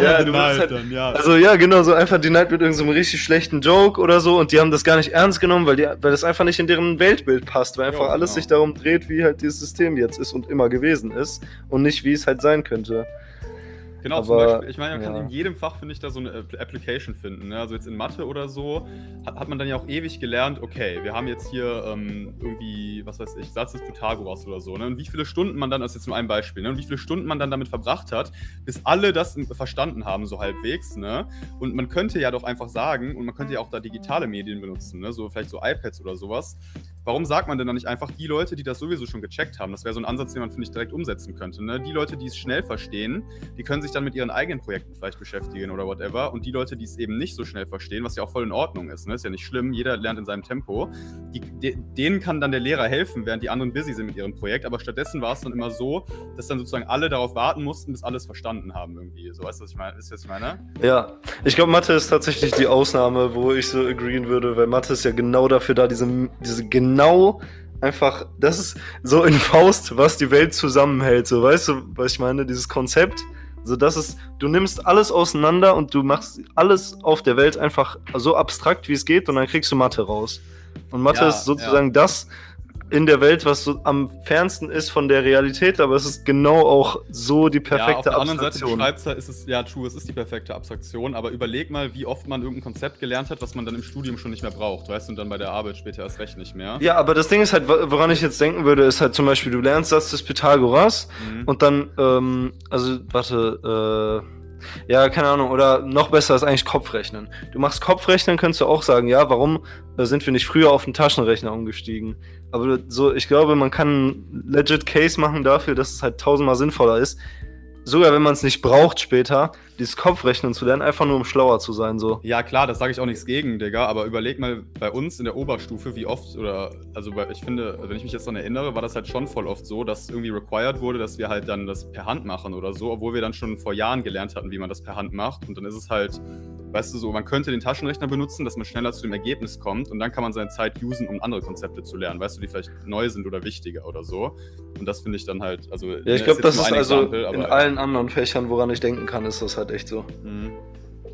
Ja, du halt- dann, ja. Also ja, genau, so einfach die Night mit irgendeinem richtig schlechten Joke oder so und die haben das gar nicht ernst genommen, weil, die, weil das einfach nicht in deren Weltbild passt, weil einfach alles genau. sich darum dreht, wie halt dieses System jetzt ist und immer gewesen ist und nicht, wie es halt sein könnte. Genau, zum Aber, Beispiel, ich meine, man kann ja. in jedem Fach, finde ich, da so eine App- Application finden. Ne? Also jetzt in Mathe oder so hat, hat man dann ja auch ewig gelernt, okay, wir haben jetzt hier ähm, irgendwie, was weiß ich, Satz des Pythagoras oder so. Ne? Und wie viele Stunden man dann, das ist jetzt nur ein Beispiel, ne? und wie viele Stunden man dann damit verbracht hat, bis alle das verstanden haben, so halbwegs. Ne? Und man könnte ja doch einfach sagen, und man könnte ja auch da digitale Medien benutzen, ne? so vielleicht so iPads oder sowas. Warum sagt man denn dann nicht einfach die Leute, die das sowieso schon gecheckt haben? Das wäre so ein Ansatz, den man, finde ich, direkt umsetzen könnte. Ne? Die Leute, die es schnell verstehen, die können sich dann mit ihren eigenen Projekten vielleicht beschäftigen oder whatever. Und die Leute, die es eben nicht so schnell verstehen, was ja auch voll in Ordnung ist, ne? ist ja nicht schlimm, jeder lernt in seinem Tempo, die, de, denen kann dann der Lehrer helfen, während die anderen busy sind mit ihrem Projekt. Aber stattdessen war es dann immer so, dass dann sozusagen alle darauf warten mussten, bis alles verstanden haben irgendwie. So, weißt du, was ich meine? Ist das, meine? Ja, ich glaube, Mathe ist tatsächlich die Ausnahme, wo ich so agreeen würde, weil Mathe ist ja genau dafür da, diese, diese genau einfach, das ist so in Faust, was die Welt zusammenhält, so, weißt du, was ich meine, dieses Konzept, so das ist, du nimmst alles auseinander und du machst alles auf der Welt einfach so abstrakt, wie es geht und dann kriegst du Mathe raus. Und Mathe Ja, ist sozusagen das in der Welt, was so am fernsten ist von der Realität, aber es ist genau auch so die ja, auf perfekte der anderen Seite, du Abstraktion. schreibst, da ist es, ja, true, es ist die perfekte Abstraktion, aber überleg mal, wie oft man irgendein Konzept gelernt hat, was man dann im Studium schon nicht mehr braucht, weißt du, und dann bei der Arbeit später erst recht nicht mehr. Ja, aber das Ding ist halt, wo- woran ich jetzt denken würde, ist halt zum Beispiel, du lernst Satz des Pythagoras Mhm. und dann, ähm, also, warte, äh, ja, keine Ahnung, oder noch besser ist eigentlich Kopfrechnen. Du machst Kopfrechnen, könntest du auch sagen, ja, warum äh, sind wir nicht früher auf den Taschenrechner umgestiegen? Aber so, ich glaube, man kann einen legit Case machen dafür, dass es halt tausendmal sinnvoller ist, sogar wenn man es nicht braucht später, dieses Kopfrechnen zu lernen, einfach nur um schlauer zu sein, so. Ja, klar, das sage ich auch nichts gegen, Digga, aber überleg mal bei uns in der Oberstufe, wie oft, oder, also ich finde, wenn ich mich jetzt daran erinnere, war das halt schon voll oft so, dass irgendwie required wurde, dass wir halt dann das per Hand machen oder so, obwohl wir dann schon vor Jahren gelernt hatten, wie man das per Hand macht. Und dann ist es halt, weißt du, so, man könnte den Taschenrechner benutzen, dass man schneller zu dem Ergebnis kommt und dann kann man seine Zeit usen, um andere Konzepte zu lernen, weißt du, die vielleicht neu sind oder wichtiger oder so. Und das finde ich dann halt, also. Ja, ich ne, glaube, das ist also Exempel, in allen anderen Fächern, woran ich denken kann, ist das halt echt so. Mhm.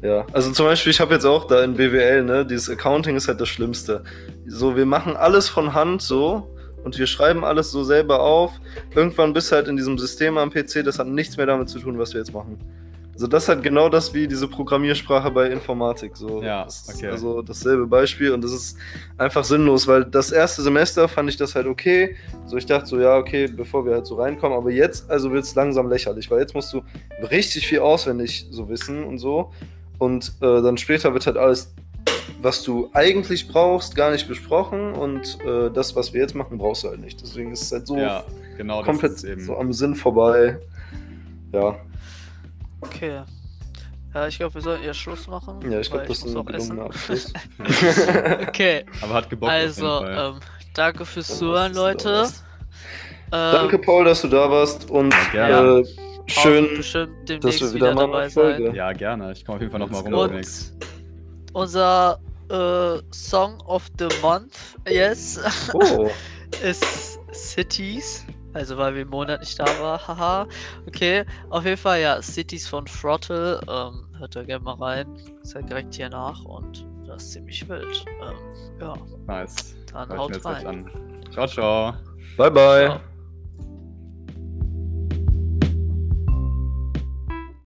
Ja, also zum Beispiel, ich habe jetzt auch da in BWL, ne, dieses Accounting ist halt das Schlimmste. So, wir machen alles von Hand so und wir schreiben alles so selber auf. Irgendwann bist du halt in diesem System am PC, das hat nichts mehr damit zu tun, was wir jetzt machen. Also das ist halt genau das wie diese Programmiersprache bei Informatik. So. Ja, das okay. Also dasselbe Beispiel und das ist einfach sinnlos, weil das erste Semester fand ich das halt okay. So, ich dachte so, ja, okay, bevor wir halt so reinkommen, aber jetzt, also wird es langsam lächerlich, weil jetzt musst du richtig viel auswendig so wissen und so. Und äh, dann später wird halt alles, was du eigentlich brauchst, gar nicht besprochen und äh, das, was wir jetzt machen, brauchst du halt nicht. Deswegen ist es halt so Ja, genau, komplett so am Sinn vorbei. Ja. Okay. Ja, ich glaube, wir sollten eher Schluss machen. Ja, ich glaube, das ist ein auch essen. gelungener Abschluss. [LAUGHS] Okay, Aber hat gebockt. auf also, jeden Fall. ähm, danke fürs Zuhören, Leute. Ähm, Danke, Paul, dass du da warst und Ja, äh, schön, dass wir wieder, wieder mal dabei Folge. ja, gerne. Ich komme auf jeden Fall nochmal rum. Und unser äh, Song of the Month, yes, Oh, [LAUGHS] ist Cities. Also weil wir im Monat nicht da war, [LAUGHS] haha. Okay, auf jeden Fall ja, Cities von Throttle. Ähm, hört da gerne mal rein. Ist ja direkt hier nach und das ist ziemlich wild. Ähm, ja, Nice. dann haut rein. an. Ciao, ciao. bye bye. Ciao.